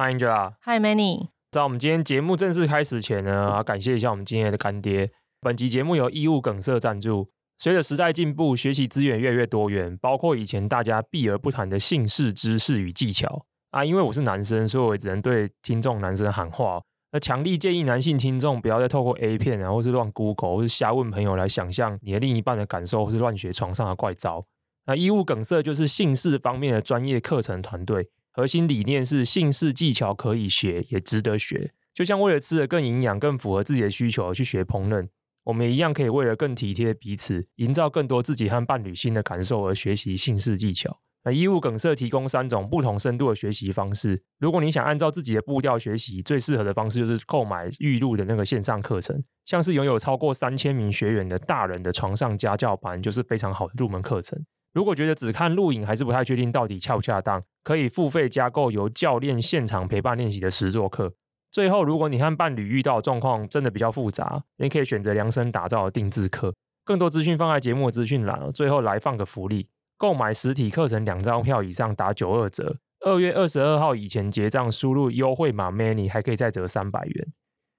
Hi Angela。Hi Manny。在我们今天节目正式开始前呢，要感谢一下我们今天的干爹。本集节目由衣物梗塞赞助。随着时代进步，学习资源越来越多元，包括以前大家避而不谈的姓氏知识与技巧啊。因为我是男生，所以我只能对听众男生喊话。那强力建议男性听众不要再透过 A 片啊，或是乱 Google，或是瞎问朋友来想象你的另一半的感受，或是乱学床上的怪招。那衣物梗塞就是姓氏方面的专业课程团队，核心理念是性事技巧可以学，也值得学。就像为了吃的更营养、更符合自己的需求而去学烹饪，我们一样可以为了更体贴彼此，营造更多自己和伴侣新的感受而学习性事技巧。那衣物梗塞提供三种不同深度的学习方式。如果你想按照自己的步调学习，最适合的方式就是购买预录的那个线上课程，像是拥有超过三千名学员的大人的床上家教班，就是非常好的入门课程。如果觉得只看录影还是不太确定到底恰不恰当，可以付费加购由教练现场陪伴练习的实作课。最后，如果你和伴侣遇到状况真的比较复杂，你可以选择量身打造的定制课。更多资讯放在节目资讯栏。最后来放个福利：购买实体课程两张票以上打九二折。二月二十二号以前结账，输入优惠码 “many” 还可以再折三百元。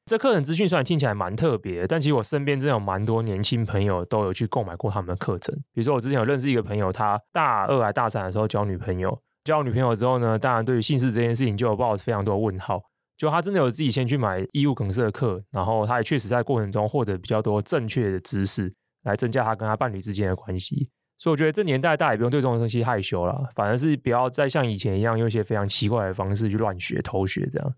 这课程资讯虽然听起来蛮特别，但其实我身边真的有蛮多年轻朋友都有去购买过他们的课程。比如说，我之前有认识一个朋友，他大二还大三的时候交女朋友，交女朋友之后呢，当然对于姓氏这件事情就有抱非常多的问号。就他真的有自己先去买衣物梗塞的课，然后他也确实在过程中获得比较多正确的知识，来增加他跟他伴侣之间的关系。所以我觉得这年代大家也不用对这种东西害羞了，反而是不要再像以前一样用一些非常奇怪的方式去乱学、偷学这样。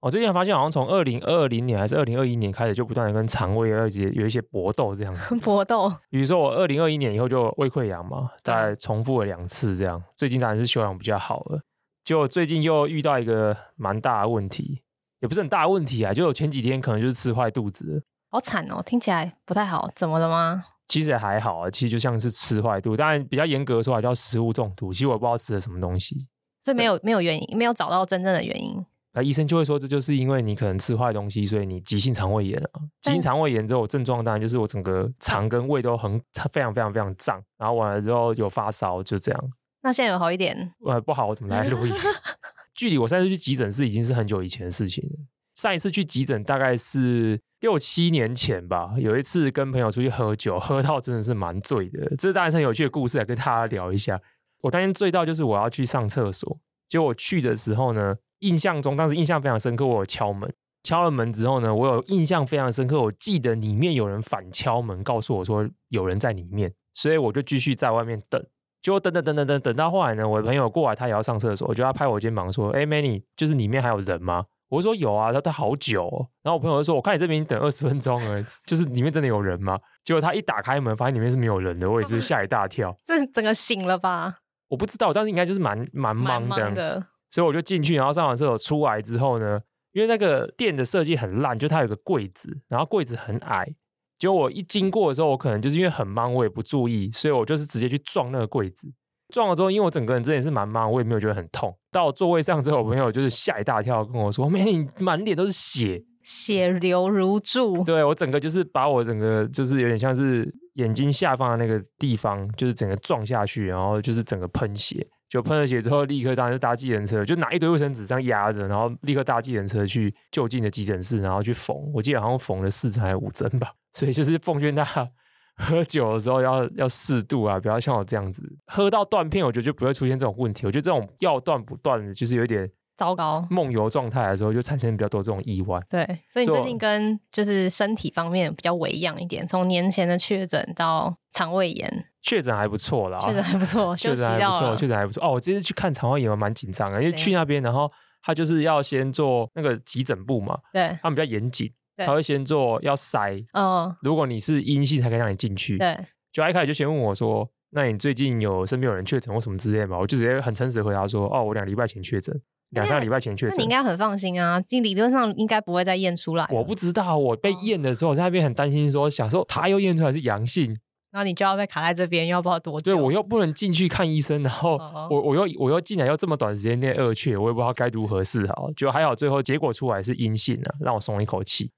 我最近发现，好像从二零二零年还是二零二一年开始，就不断的跟肠胃有一些有一些搏斗这样子。搏斗，比如说我二零二一年以后就胃溃疡嘛，再重复了两次这样。最近当然是休养比较好了，结果最近又遇到一个蛮大的问题，也不是很大的问题啊，就我前几天可能就是吃坏肚子。好惨哦，听起来不太好，怎么了吗？其实也还好啊，其实就像是吃坏肚，当然比较严格的说，还叫食物中毒。其实我不知道吃了什么东西，所以没有没有原因，没有找到真正的原因。那医生就会说，这就是因为你可能吃坏东西，所以你急性肠胃炎啊。急性肠胃炎之后症状当然就是我整个肠跟胃都很非常非常非常胀，然后完了之后有发烧，就这样。那现在有好一点？呃，不好，我怎么来录音？距离我上次去急诊室已经是很久以前的事情了。上一次去急诊大概是六七年前吧。有一次跟朋友出去喝酒，喝到真的是蛮醉的。这是当然是很有趣的故事，来跟大家聊一下。我当天醉到就是我要去上厕所，结果我去的时候呢。印象中，当时印象非常深刻。我有敲门，敲了门之后呢，我有印象非常深刻。我记得里面有人反敲门，告诉我说有人在里面，所以我就继续在外面等。结果等等等等等，等到后来呢，我的朋友过来，他也要上厕所，我就要拍我肩膀说：“哎，Manny，就是里面还有人吗？”我说：“有啊。”他他好久哦。然后我朋友就说：“我看你这边等二十分钟了，就是里面真的有人吗？”结果他一打开门，发现里面是没有人的，我也是吓一大跳。这整个醒了吧？我不知道，但是应该就是蛮蛮忙的。的所以我就进去，然后上完厕所出来之后呢，因为那个店的设计很烂，就它有个柜子，然后柜子很矮。结果我一经过的时候，我可能就是因为很忙，我也不注意，所以我就是直接去撞那个柜子。撞了之后，因为我整个人真的也是蛮忙，我也没有觉得很痛。到座位上之后，我朋友就是吓一大跳，跟我说：“妹，你满脸都是血，血流如注。”对，我整个就是把我整个就是有点像是眼睛下方的那个地方，就是整个撞下去，然后就是整个喷血。就喷了血之后，立刻当然是搭计程车，就拿一堆卫生纸这样压着，然后立刻搭计程车去就近的急诊室，然后去缝。我记得好像缝了四针还是五针吧。所以就是奉劝大家，喝酒的时候要要适度啊，不要像我这样子喝到断片，我觉得就不会出现这种问题。我觉得这种要断不断的，就是有点糟糕。梦游状态的时候，就产生比较多这种意外。对，所以你最近跟就是身体方面比较微恙一点，从年前的确诊到肠胃炎。确诊还不错啦，确诊还不错，确诊还不错，确诊还不错。哦，我这次去看肠胃炎，蛮紧张的，因为去那边，然后他就是要先做那个急诊部嘛，对，他们比较严谨，他会先做要筛，嗯，如果你是阴性才可以让你进去，对。就一开始就先问我说，那你最近有身边有人确诊或什么之类的吗？我就直接很诚实的回答说，哦，我两个礼拜前确诊，两三个礼拜前确诊。那你应该很放心啊，理论上应该不会再验出来。我不知道，我被验的时候，我在那边很担心，说想说他又验出来是阳性。然后你就要被卡在这边，又不知道多久。对，我又不能进去看医生，然后我我又我又进来又这么短时间内二确，我也不知道该如何是好。就还好，最后结果出来是阴性啊，让我松一口气。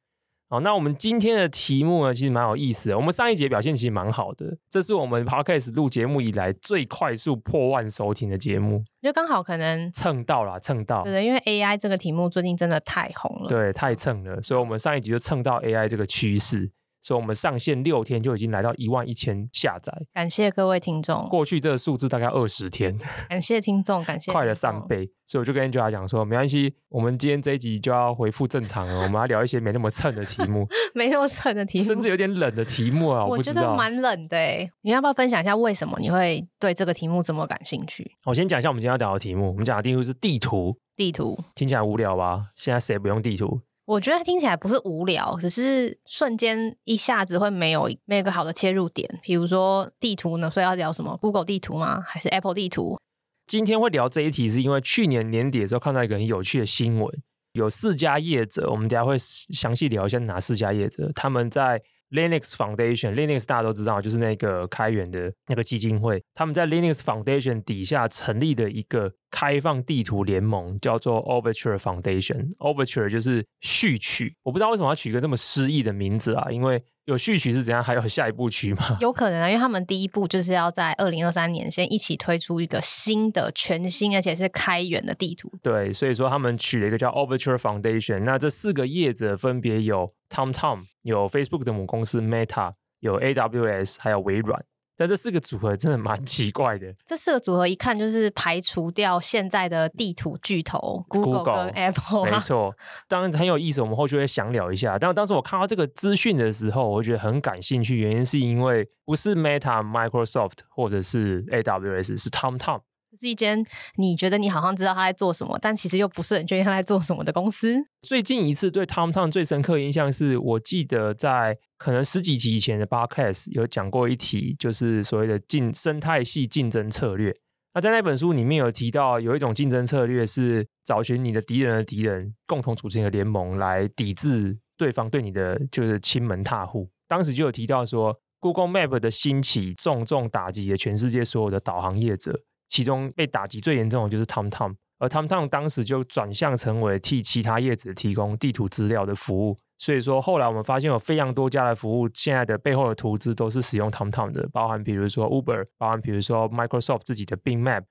好，那我们今天的题目呢，其实蛮有意思的。我们上一节表现其实蛮好的，这是我们 Podcast 录节目以来最快速破万收听的节目，就刚好可能蹭到了，蹭到。对，因为 AI 这个题目最近真的太红了，对，太蹭了，所以我们上一集就蹭到 AI 这个趋势。所以我们上线六天就已经来到一万一千下载，感谢各位听众。过去这个数字大概二十天，感谢听众，感谢，快了三倍。所以我就跟 Angela 讲说，没关系，我们今天这一集就要恢复正常了，我们要聊一些没那么蹭的题目，没那么蹭的题目，甚至有点冷的题目啊。我，我觉得蛮冷的诶，你要不要分享一下为什么你会对这个题目这么感兴趣？我先讲一下我们今天要聊的题目，我们讲的题目是地图。地图听起来无聊吧？现在谁不用地图？我觉得它听起来不是无聊，只是瞬间一下子会没有没有一个好的切入点。比如说地图呢，所以要聊什么？Google 地图吗？还是 Apple 地图？今天会聊这一题，是因为去年年底的时候看到一个很有趣的新闻，有四家业者，我们等下会详细聊一下哪四家业者，他们在。Linux Foundation，Linux 大家都知道，就是那个开源的那个基金会。他们在 Linux Foundation 底下成立的一个开放地图联盟，叫做 Overture Foundation。Overture 就是序曲，我不知道为什么要取一个这么诗意的名字啊，因为。有序曲是怎样？还有下一部曲吗？有可能啊，因为他们第一步就是要在二零二三年先一起推出一个新的、全新而且是开源的地图。对，所以说他们取了一个叫 Overture Foundation。那这四个业者分别有 TomTom，有 Facebook 的母公司 Meta，有 AWS，还有微软。但这四个组合真的蛮奇怪的。这四个组合一看就是排除掉现在的地图巨头 Google 跟 Apple。没错，当然很有意思，我们后续会详聊一下。但当时我看到这个资讯的时候，我觉得很感兴趣，原因是因为不是 Meta、Microsoft 或者是 AWS，是 TomTom。是一间你觉得你好像知道他在做什么，但其实又不是很确定他在做什么的公司。最近一次对 TomTom 最深刻印象是，我记得在可能十几集以前的 Podcast 有讲过一题，就是所谓的竞生态系竞争策略。那在那本书里面有提到，有一种竞争策略是找寻你的敌人的敌人，共同组成一个联盟来抵制对方对你的就是亲门踏户。当时就有提到说，Google Map 的兴起重重打击了全世界所有的导航业者。其中被打击最严重的就是 TomTom，而 TomTom 当时就转向成为替其他业者提供地图资料的服务。所以说，后来我们发现有非常多家的服务，现在的背后的投资都是使用 TomTom 的，包含比如说 Uber，包含比如说 Microsoft 自己的 Bing Map。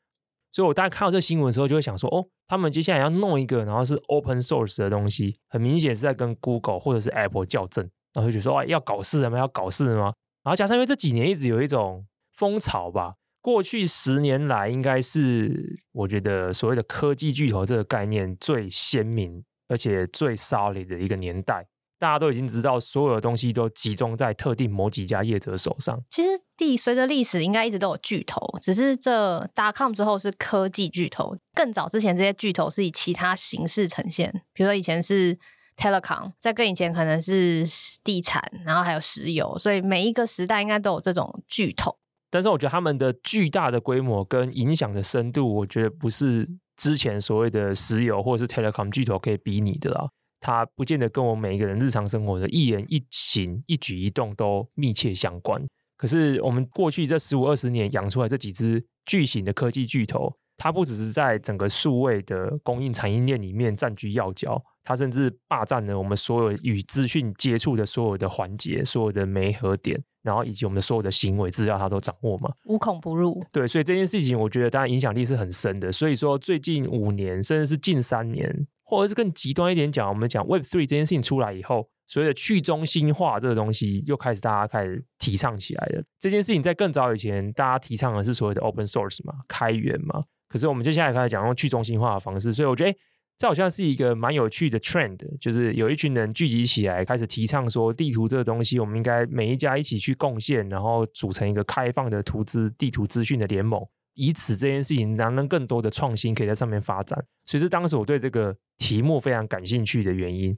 所以我大概看到这新闻的时候，就会想说，哦，他们接下来要弄一个，然后是 Open Source 的东西，很明显是在跟 Google 或者是 Apple 较真，然后就觉得说，哎，要搞事了吗？要搞事吗？然后加上因为这几年一直有一种风潮吧。过去十年来，应该是我觉得所谓的科技巨头这个概念最鲜明，而且最 solid 的一个年代。大家都已经知道，所有的东西都集中在特定某几家业者手上。其实，地随着历史应该一直都有巨头，只是这 .com 之后是科技巨头。更早之前，这些巨头是以其他形式呈现，比如说以前是 telecom，在更以前可能是地产，然后还有石油。所以每一个时代应该都有这种巨头。但是我觉得他们的巨大的规模跟影响的深度，我觉得不是之前所谓的石油或者是 telecom 巨头可以比拟的啦。它不见得跟我们每一个人日常生活的一言一行、一举一动都密切相关。可是我们过去这十五二十年养出来这几只巨型的科技巨头，它不只是在整个数位的供应产业链里面占据要角，它甚至霸占了我们所有与资讯接触的所有的环节、所有的媒合点。然后以及我们的所有的行为资料，他都掌握嘛，无孔不入。对，所以这件事情，我觉得当然影响力是很深的。所以说，最近五年，甚至是近三年，或者是更极端一点讲，我们讲 Web Three 这件事情出来以后，所谓的去中心化这个东西又开始大家开始提倡起来了。这件事情在更早以前，大家提倡的是所谓的 Open Source 嘛，开源嘛。可是我们接下来开始讲用去中心化的方式，所以我觉得。这好像是一个蛮有趣的 trend，就是有一群人聚集起来，开始提倡说，地图这个东西，我们应该每一家一起去贡献，然后组成一个开放的图资地图资讯的联盟，以此这件事情能让更多的创新可以在上面发展。所以是当时我对这个题目非常感兴趣的原因。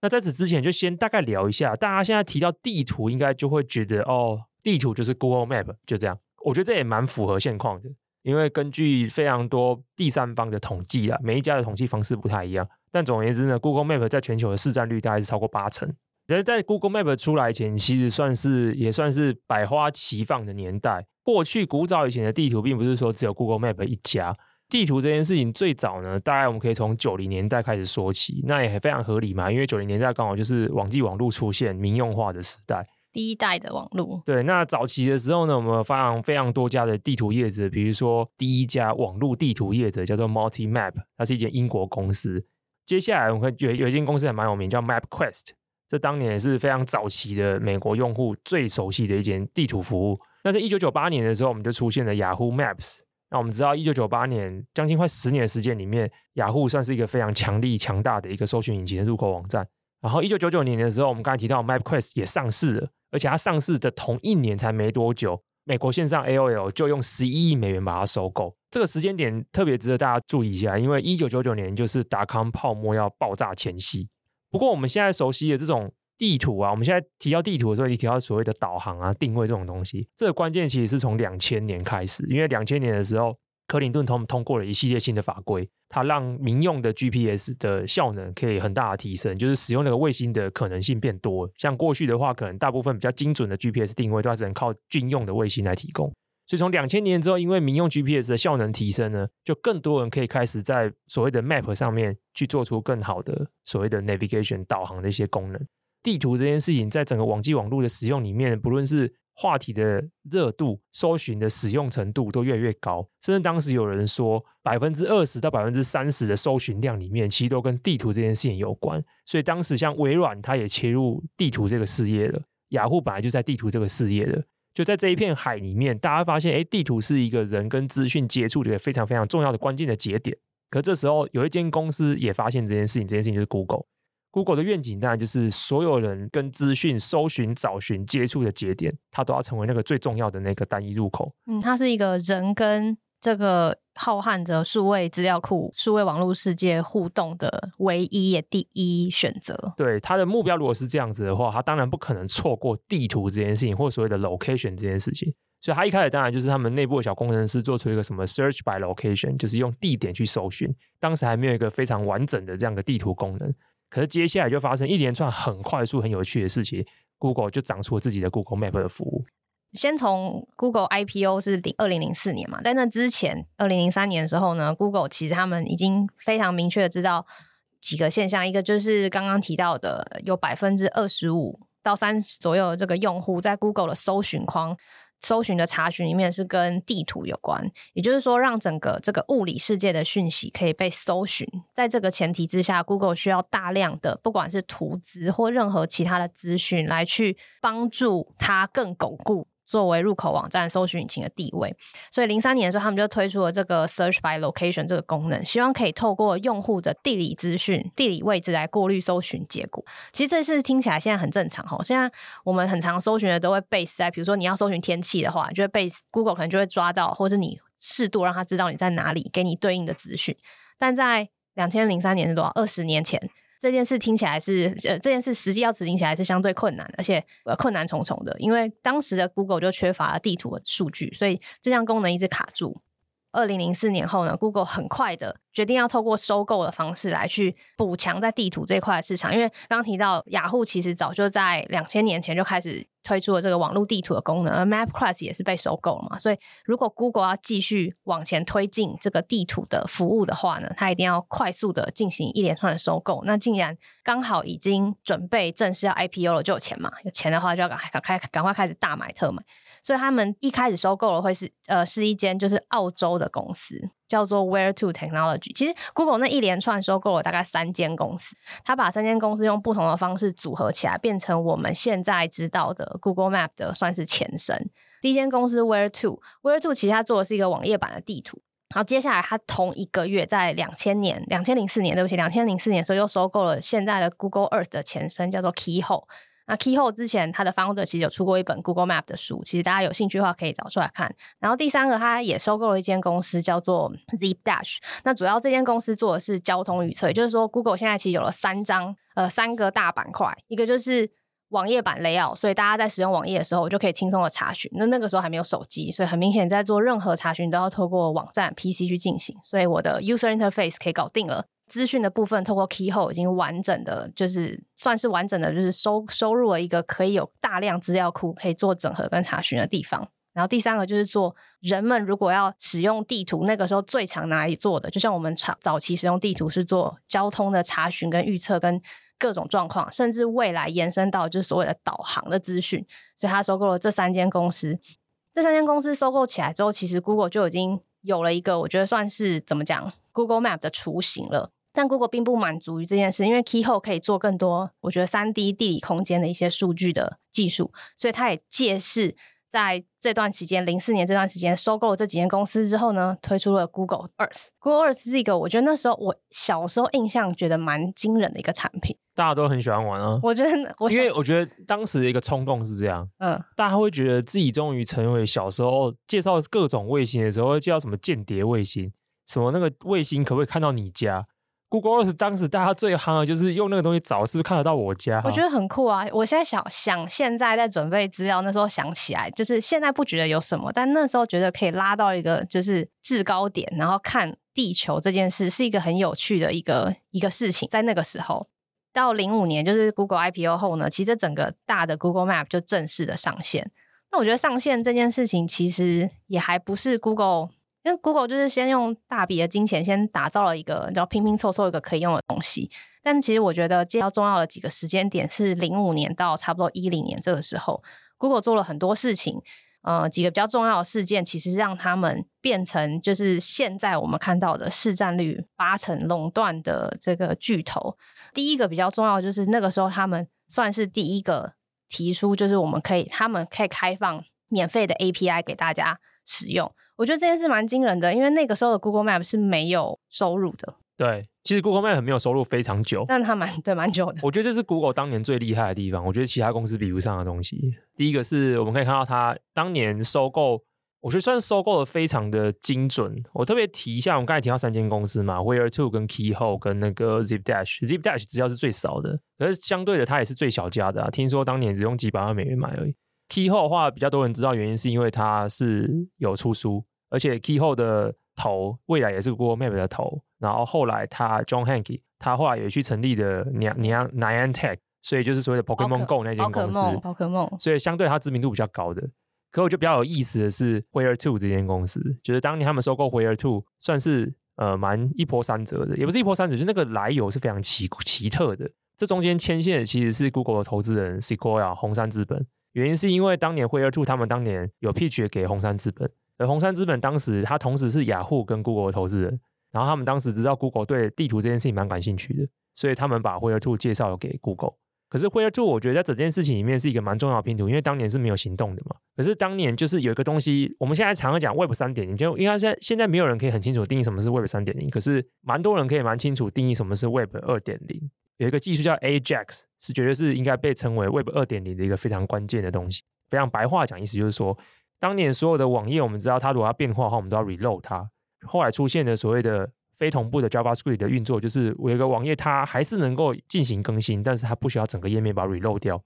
那在此之前，就先大概聊一下，大家现在提到地图，应该就会觉得哦，地图就是 Google Map，就这样。我觉得这也蛮符合现况的。因为根据非常多第三方的统计啊，每一家的统计方式不太一样，但总而言之呢，Google Map 在全球的市占率大概是超过八成。其实，在 Google Map 出来前，其实算是也算是百花齐放的年代。过去古早以前的地图，并不是说只有 Google Map 一家，地图这件事情最早呢，大概我们可以从九零年代开始说起，那也非常合理嘛，因为九零年代刚好就是网际网路出现民用化的时代。第一代的网络，对，那早期的时候呢，我们有非常非常多家的地图业者，比如说第一家网络地图业者叫做 MultiMap，它是一间英国公司。接下来我们有有一间公司还蛮有名，叫 MapQuest，这当年也是非常早期的美国用户最熟悉的一间地图服务。那在一九九八年的时候，我们就出现了 Yahoo Maps。那我们知道，一九九八年将近快十年的时间里面，雅虎算是一个非常强力、强大的一个搜寻引擎的入口网站。然后一九九九年的时候，我们刚才提到 MapQuest 也上市了。而且它上市的同一年才没多久，美国线上 AOL 就用十一亿美元把它收购。这个时间点特别值得大家注意一下，因为一九九九年就是达康泡沫要爆炸前夕。不过我们现在熟悉的这种地图啊，我们现在提到地图的时候，你提到所谓的导航啊、定位这种东西，这个关键其实是从两千年开始，因为两千年的时候。克林顿通通过了一系列新的法规，它让民用的 GPS 的效能可以很大的提升，就是使用那个卫星的可能性变多。像过去的话，可能大部分比较精准的 GPS 定位都还只能靠军用的卫星来提供。所以从两千年之后，因为民用 GPS 的效能提升呢，就更多人可以开始在所谓的 Map 上面去做出更好的所谓的 Navigation 导航的一些功能。地图这件事情，在整个网际网络的使用里面，不论是话题的热度、搜寻的使用程度都越来越高，甚至当时有人说，百分之二十到百分之三十的搜寻量里面，其实都跟地图这件事情有关。所以当时像微软，它也切入地图这个事业了。雅虎本来就在地图这个事业了，就在这一片海里面，大家发现，哎，地图是一个人跟资讯接触的一个非常非常重要的关键的节点。可这时候，有一间公司也发现这件事情，这件事情就是 Google。Google 的愿景当然就是所有人跟资讯搜寻、找寻、接触的节点，它都要成为那个最重要的那个单一入口。嗯，它是一个人跟这个浩瀚的数位资料库、数位网络世界互动的唯一也第一选择。对，它的目标如果是这样子的话，它当然不可能错过地图这件事情，或所谓的 location 这件事情。所以，它一开始当然就是他们内部的小工程师做出一个什么 search by location，就是用地点去搜寻。当时还没有一个非常完整的这样的地图功能。可是接下来就发生一连串很快速、很有趣的事情，Google 就长出了自己的 Google Map 的服务。先从 Google IPO 是零二零零四年嘛，在那之前，二零零三年的时候呢，Google 其实他们已经非常明确的知道几个现象，一个就是刚刚提到的，有百分之二十五到三十左右的这个用户在 Google 的搜寻框。搜寻的查询里面是跟地图有关，也就是说，让整个这个物理世界的讯息可以被搜寻。在这个前提之下，Google 需要大量的不管是图资或任何其他的资讯来去帮助它更巩固。作为入口网站搜寻引擎的地位，所以零三年的时候，他们就推出了这个 Search by Location 这个功能，希望可以透过用户的地理资讯、地理位置来过滤搜寻结果。其实这事听起来现在很正常哈，现在我们很常搜寻的都会 base 在，比如说你要搜寻天气的话，就会 base Google 可能就会抓到，或者你适度让他知道你在哪里，给你对应的资讯。但在两千零三年是多少？二十年前。这件事听起来是，呃，这件事实际要执行起来是相对困难，而且呃困难重重的，因为当时的 Google 就缺乏了地图的数据，所以这项功能一直卡住。二零零四年后呢，Google 很快的决定要透过收购的方式来去补强在地图这块市场，因为刚提到雅虎其实早就在两千年前就开始推出了这个网络地图的功能，而 MapQuest 也是被收购了嘛，所以如果 Google 要继续往前推进这个地图的服务的话呢，它一定要快速的进行一连串的收购。那竟然刚好已经准备正式要 IPO 了，就有钱嘛，有钱的话就要赶赶开赶快开始大买特买。所以他们一开始收购了会是呃是一间就是澳洲的公司，叫做 Where to Technology。其实 Google 那一连串收购了大概三间公司，他把三间公司用不同的方式组合起来，变成我们现在知道的 Google Map 的算是前身。第一间公司 Where to，Where to 其实它做的是一个网页版的地图。然后接下来它同一个月在两千年、两千零四年，对不起，两千零四年的时候又收购了现在的 Google Earth 的前身，叫做 Keyhole。那 Keyhole 之前，他的 founder 其实有出过一本 Google Map 的书，其实大家有兴趣的话可以找出来看。然后第三个，他也收购了一间公司叫做 Zipdash。那主要这间公司做的是交通预测，也就是说，Google 现在其实有了三张呃三个大板块，一个就是网页版 layout，所以大家在使用网页的时候我就可以轻松的查询。那那个时候还没有手机，所以很明显在做任何查询都要透过网站 PC 去进行，所以我的 user interface 可以搞定了。资讯的部分透过 Keyhole 已经完整的，就是算是完整的，就是收收入了一个可以有大量资料库可以做整合跟查询的地方。然后第三个就是做人们如果要使用地图，那个时候最常拿来做的，就像我们早早期使用地图是做交通的查询跟预测跟各种状况，甚至未来延伸到就是所谓的导航的资讯。所以他收购了这三间公司。这三间公司收购起来之后，其实 Google 就已经有了一个我觉得算是怎么讲 Google Map 的雏形了。但 Google 并不满足于这件事，因为 Keyhole 可以做更多，我觉得三 D 地理空间的一些数据的技术，所以它也借势在这段期间，零四年这段时间收购了这几间公司之后呢，推出了 Google Earth。Google Earth 是一个我觉得那时候我小时候印象觉得蛮惊人的一个产品，大家都很喜欢玩啊。我觉得我，因为我觉得当时的一个冲动是这样，嗯，大家会觉得自己终于成为小时候介绍各种卫星的时候，会介绍什么间谍卫星，什么那个卫星可不可以看到你家？Google Earth 当时大家最夯的就是用那个东西找，是不是看得到我家？我觉得很酷啊！我现在想想，现在在准备资料，那时候想起来，就是现在不觉得有什么，但那时候觉得可以拉到一个就是制高点，然后看地球这件事是一个很有趣的一个一个事情。在那个时候，到零五年就是 Google IPO 后呢，其实整个大的 Google Map 就正式的上线。那我觉得上线这件事情其实也还不是 Google。因为 Google 就是先用大笔的金钱先打造了一个，然后拼拼凑凑一个可以用的东西。但其实我觉得，比较重要的几个时间点是零五年到差不多一零年这个时候，Google 做了很多事情。呃，几个比较重要的事件，其实让他们变成就是现在我们看到的市占率八成垄断的这个巨头。第一个比较重要就是那个时候他们算是第一个提出，就是我们可以他们可以开放免费的 API 给大家使用。我觉得这件事蛮惊人的，因为那个时候的 Google Map 是没有收入的。对，其实 Google Map 很没有收入非常久，但它蛮对蛮久的。我觉得这是 Google 当年最厉害的地方，我觉得其他公司比不上的东西。第一个是我们可以看到它当年收购，我觉得算是收购的非常的精准。我特别提一下，我们刚才提到三间公司嘛，Where2 跟 Keyhole 跟那个 Zipdash，Zipdash 资料是最少的，可是相对的它也是最小家的啊。听说当年只用几百万美元买而已。Keyhole 的话比较多人知道，原因是因为它是有出书。而且 Keyhole 的头未来也是 Google Map 的头，然后后来他 John Hanke 他后来也去成立的 Nian Niantic，所以就是所谓的 Pokemon Go 那间公司，宝可梦，所以相对它知名度比较高的。可我觉得比较有意思的是 Where2 这间公司，就是当年他们收购 Where2，算是呃蛮一波三折的，也不是一波三折，就是那个来由是非常奇奇特的。这中间牵线的其实是 Google 的投资人 Sequoia 红杉资本，原因是因为当年 Where2 他们当年有 pitch 给红杉资本。而红杉资本当时，他同时是雅虎跟 Google 的投资人，然后他们当时知道 Google 对地图这件事情蛮感兴趣的，所以他们把 Where2 介绍给 Google。可是 Where2 我觉得在整件事情里面是一个蛮重要的拼图，因为当年是没有行动的嘛。可是当年就是有一个东西，我们现在常常讲 Web 三点零，就应该现在现在没有人可以很清楚定义什么是 Web 三点零，可是蛮多人可以蛮清楚定义什么是 Web 二点零。有一个技术叫 Ajax，是绝对是应该被称为 Web 二点零的一个非常关键的东西。非常白话讲，意思就是说。当年所有的网页，我们知道它如果要变化的话，我们都要 reload 它。后来出现的所谓的非同步的 JavaScript 的运作，就是我有一个网页，它还是能够进行更新，但是它不需要整个页面把它 reload 掉。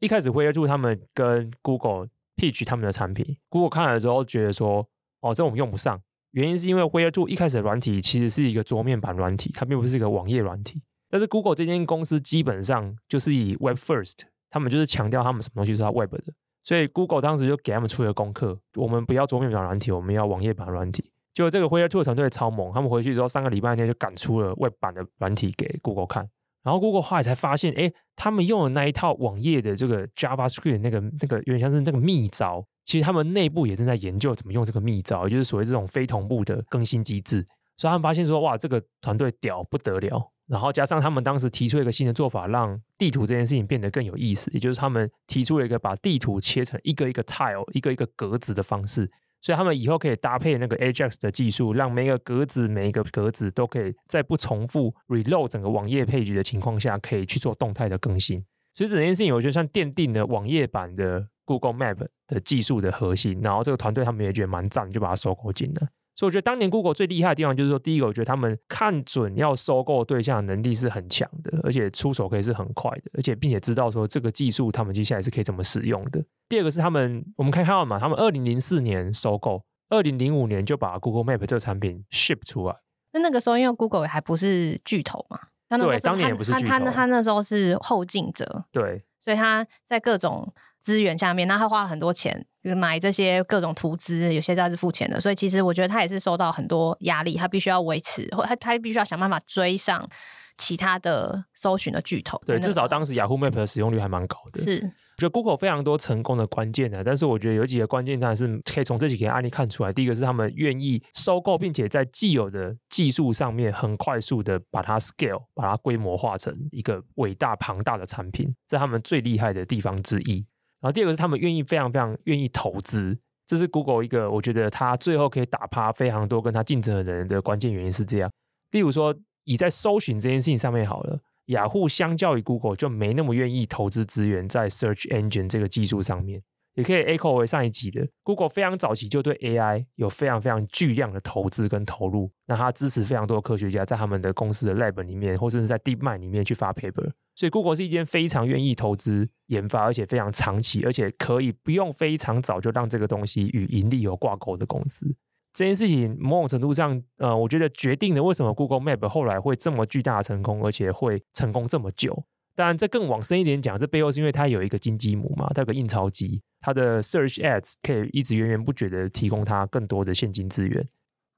一开始 Where2 他们跟 Google pitch 他们的产品，Google 看了之后觉得说，哦，这我们用不上。原因是因为 Where2 一开始的软体其实是一个桌面版软体，它并不是一个网页软体。但是 Google 这间公司基本上就是以 Web First，他们就是强调他们什么东西是要 Web 的。所以 Google 当时就给他们出了功课，我们不要桌面版软体，我们要网页版软体。结果这个 Where2 团队超猛，他们回去之后三个礼拜内就赶出了 Web 版的软体给 Google 看。然后 Google 后来才发现，哎，他们用的那一套网页的这个 JavaScript 那个那个有点像是那个秘招，其实他们内部也正在研究怎么用这个秘招，就是所谓这种非同步的更新机制。所以他们发现说，哇，这个团队屌不得了。然后加上他们当时提出一个新的做法，让地图这件事情变得更有意思，也就是他们提出了一个把地图切成一个一个 tile、一个一个格子的方式，所以他们以后可以搭配那个 Ajax 的技术，让每一个格子、每一个格子都可以在不重复 reload 整个网页配置的情况下，可以去做动态的更新。所以整件事情我觉得像奠定了网页版的 Google Map 的技术的核心。然后这个团队他们也觉得蛮赞，就把它收购进来。所以我觉得当年 Google 最厉害的地方就是说，第一个，我觉得他们看准要收购对象的能力是很强的，而且出手可以是很快的，而且并且知道说这个技术他们接下来是可以怎么使用的。第二个是他们，我们可以看到嘛，他们二零零四年收购，二零零五年就把 Google Map 这个产品 ship 出来。那那个时候因为 Google 还不是巨头嘛，他那时候是对，当年也不是巨头，他他他那时候是后进者，对，所以他在各种资源下面，那他花了很多钱买这些各种投资，有些他是付钱的，所以其实我觉得他也是受到很多压力，他必须要维持，或他他必须要想办法追上其他的搜寻的巨头。对，至少当时 Yahoo Map 的使用率还蛮高的。是。我觉得 Google 非常多成功的关键的，但是我觉得有几个关键，当然是可以从这几个案例看出来。第一个是他们愿意收购，并且在既有的技术上面很快速的把它 scale，把它规模化成一个伟大庞大的产品，这是他们最厉害的地方之一。然后第二个是他们愿意非常非常愿意投资，这是 Google 一个我觉得它最后可以打趴非常多跟它竞争的人的关键原因是这样。例如说，以在搜寻这件事情上面好了。雅虎相较于 Google 就没那么愿意投资资源在 Search Engine 这个技术上面，也可以 echo 为上一集的 Google 非常早期就对 AI 有非常非常巨量的投资跟投入，那它支持非常多的科学家在他们的公司的 lab 里面，或者是在 DeepMind 里面去发 paper，所以 Google 是一间非常愿意投资研发，而且非常长期，而且可以不用非常早就让这个东西与盈利有挂钩的公司。这件事情某种程度上，呃，我觉得决定了为什么 Google Map 后来会这么巨大的成功，而且会成功这么久。当然，这更往深一点讲，这背后是因为它有一个金鸡母嘛，它有个印钞机，它的 Search Ads 可以一直源源不绝的提供它更多的现金资源。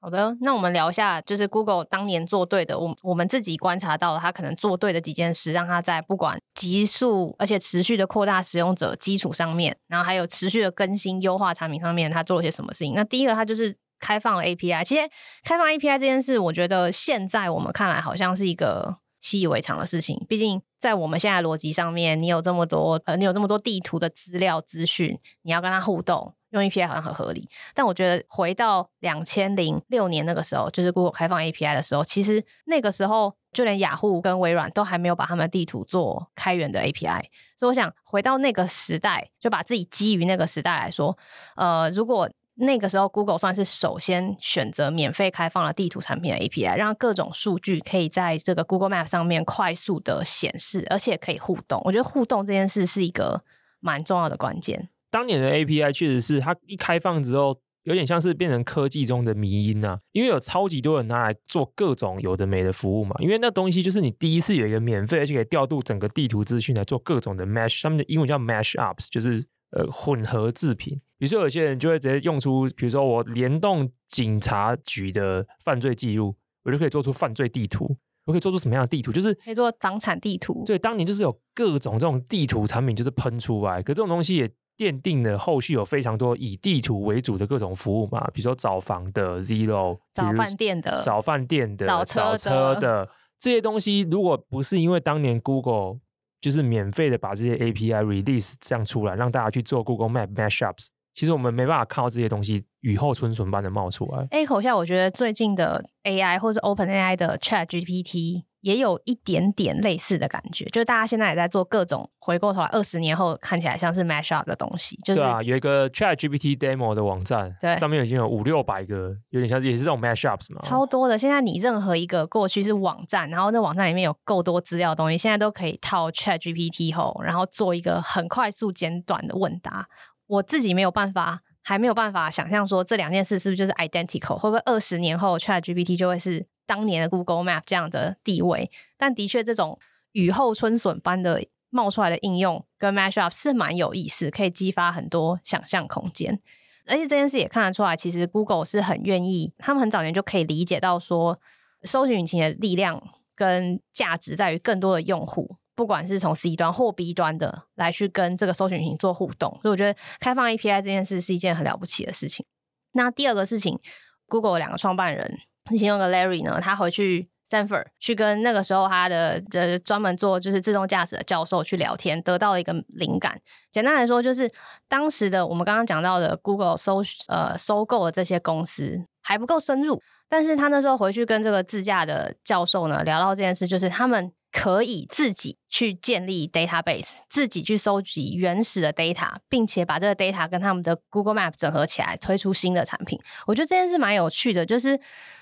好的，那我们聊一下，就是 Google 当年做对的，我我们自己观察到了，它可能做对的几件事，让它在不管急速而且持续的扩大使用者基础上面，然后还有持续的更新优化产品上面，它做了些什么事情？那第一个，它就是。开放了 API，其实开放 API 这件事，我觉得现在我们看来好像是一个习以为常的事情。毕竟在我们现在逻辑上面，你有这么多呃，你有这么多地图的资料资讯，你要跟它互动，用 API 好像很合理。但我觉得回到两千零六年那个时候，就是 Google 开放 API 的时候，其实那个时候就连雅虎跟微软都还没有把他们的地图做开源的 API。所以我想回到那个时代，就把自己基于那个时代来说，呃，如果那个时候，Google 算是首先选择免费开放了地图产品的 API，让各种数据可以在这个 Google Map 上面快速的显示，而且可以互动。我觉得互动这件事是一个蛮重要的关键。当年的 API 确实是它一开放之后，有点像是变成科技中的迷因啊，因为有超级多人拿来做各种有的没的服务嘛。因为那东西就是你第一次有一个免费，而且可以调度整个地图资讯来做各种的 Mesh，他们的英文叫 Mesh Ups，就是呃混合制品。比如说，有些人就会直接用出，比如说我联动警察局的犯罪记录，我就可以做出犯罪地图。我可以做出什么样的地图？就是可以做房产地图。对，当年就是有各种这种地图产品，就是喷出来。可这种东西也奠定了后续有非常多以地图为主的各种服务嘛，比如说找房的 Zillow，找饭店的，找饭店的，找车的，找车的这些东西，如果不是因为当年 Google 就是免费的把这些 API release 这样出来，让大家去做 Google Map Mashups。其实我们没办法看到这些东西雨后春笋般的冒出来。echo 一下，我觉得最近的 AI 或者 OpenAI 的 ChatGPT 也有一点点类似的感觉，就是大家现在也在做各种回过头来二十年后看起来像是 mashup 的东西。就是、对啊，有一个 ChatGPT demo 的网站，对，上面已经有五六百个，有点像是也是这种 mashups 嘛。超多的，现在你任何一个过去是网站，然后那网站里面有够多资料的东西，现在都可以套 ChatGPT 后，然后做一个很快速简短的问答。我自己没有办法，还没有办法想象说这两件事是不是就是 identical，会不会二十年后 ChatGPT 就会是当年的 Google Map 这样的地位？但的确，这种雨后春笋般的冒出来的应用跟 Mashup 是蛮有意思，可以激发很多想象空间。而且这件事也看得出来，其实 Google 是很愿意，他们很早年就可以理解到说，搜寻引擎的力量跟价值在于更多的用户。不管是从 C 端或 B 端的来去跟这个搜寻引擎做互动，所以我觉得开放 API 这件事是一件很了不起的事情。那第二个事情，Google 两个创办人，其中一个 Larry 呢，他回去 Stanford 去跟那个时候他的这专门做就是自动驾驶的教授去聊天，得到了一个灵感。简单来说，就是当时的我们刚刚讲到的 Google 收呃收购的这些公司还不够深入，但是他那时候回去跟这个自驾的教授呢聊到这件事，就是他们。可以自己去建立 database，自己去收集原始的 data，并且把这个 data 跟他们的 Google Map 整合起来，推出新的产品。我觉得这件事蛮有趣的，就是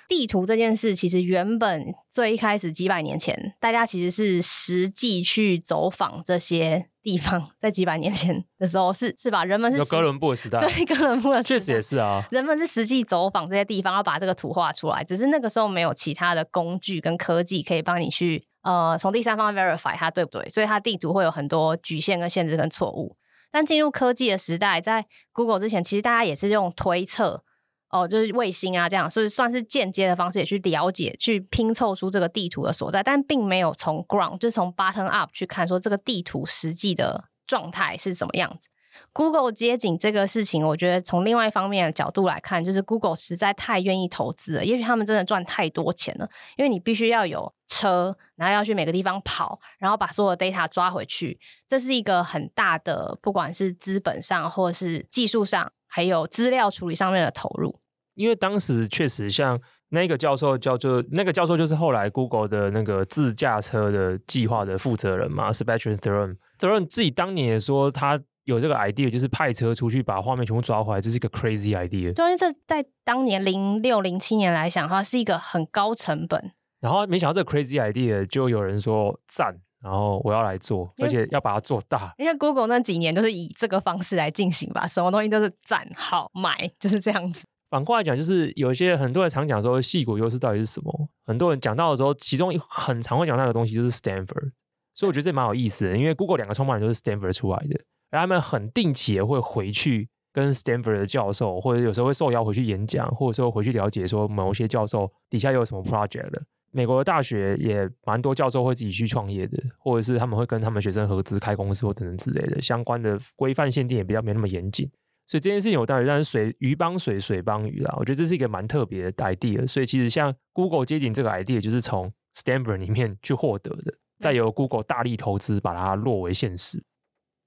地图这件事，其实原本最一开始几百年前，大家其实是实际去走访这些地方，在几百年前的时候，是是吧？人们是哥伦布的时代，对，哥伦布的，确实也是啊。人们是实际走访这些地方，要把这个图画出来，只是那个时候没有其他的工具跟科技可以帮你去。呃，从第三方 verify 它对不对？所以它地图会有很多局限跟限制跟错误。但进入科技的时代，在 Google 之前，其实大家也是用推测。哦，就是卫星啊，这样，所以算是间接的方式，也去了解、去拼凑出这个地图的所在，但并没有从 ground，就是从 bottom up 去看说这个地图实际的状态是什么样子。Google 街景这个事情，我觉得从另外一方面的角度来看，就是 Google 实在太愿意投资了，也许他们真的赚太多钱了，因为你必须要有车，然后要去每个地方跑，然后把所有的 data 抓回去，这是一个很大的，不管是资本上或者是技术上。还有资料处理上面的投入，因为当时确实像那个教授叫做那个教授，就是后来 Google 的那个自驾车的计划的负责人嘛，Sebastian Thrun。Thrun 自己当年也说，他有这个 idea，就是派车出去把画面全部抓回来，这是一个 crazy idea。对，因为这在当年零六零七年来讲的话，是一个很高成本。然后没想到这个 crazy idea，就有人说赞。然后我要来做，而且要把它做大。因为 Google 那几年都是以这个方式来进行吧，什么东西都是赞好买，就是这样子。反过来讲，就是有一些很多人常讲说，矽谷优势到底是什么？很多人讲到的时候，其中很常会讲到的东西就是 Stanford。所以我觉得这蛮有意思的，因为 Google 两个创办人都是 Stanford 出来的，而他们很定期也会回去跟 Stanford 的教授，或者有时候会受邀回去演讲，或者说回去了解说某些教授底下有什么 project 的。美国的大学也蛮多教授会自己去创业的，或者是他们会跟他们学生合资开公司或等等之类的，相关的规范限定也比较没那么严谨。所以这件事情有道理，但是水鱼帮水，水帮鱼啦。我觉得这是一个蛮特别的 idea。所以其实像 Google 街景这个 idea 就是从 Stanford 里面去获得的，再由 Google 大力投资把它落为现实。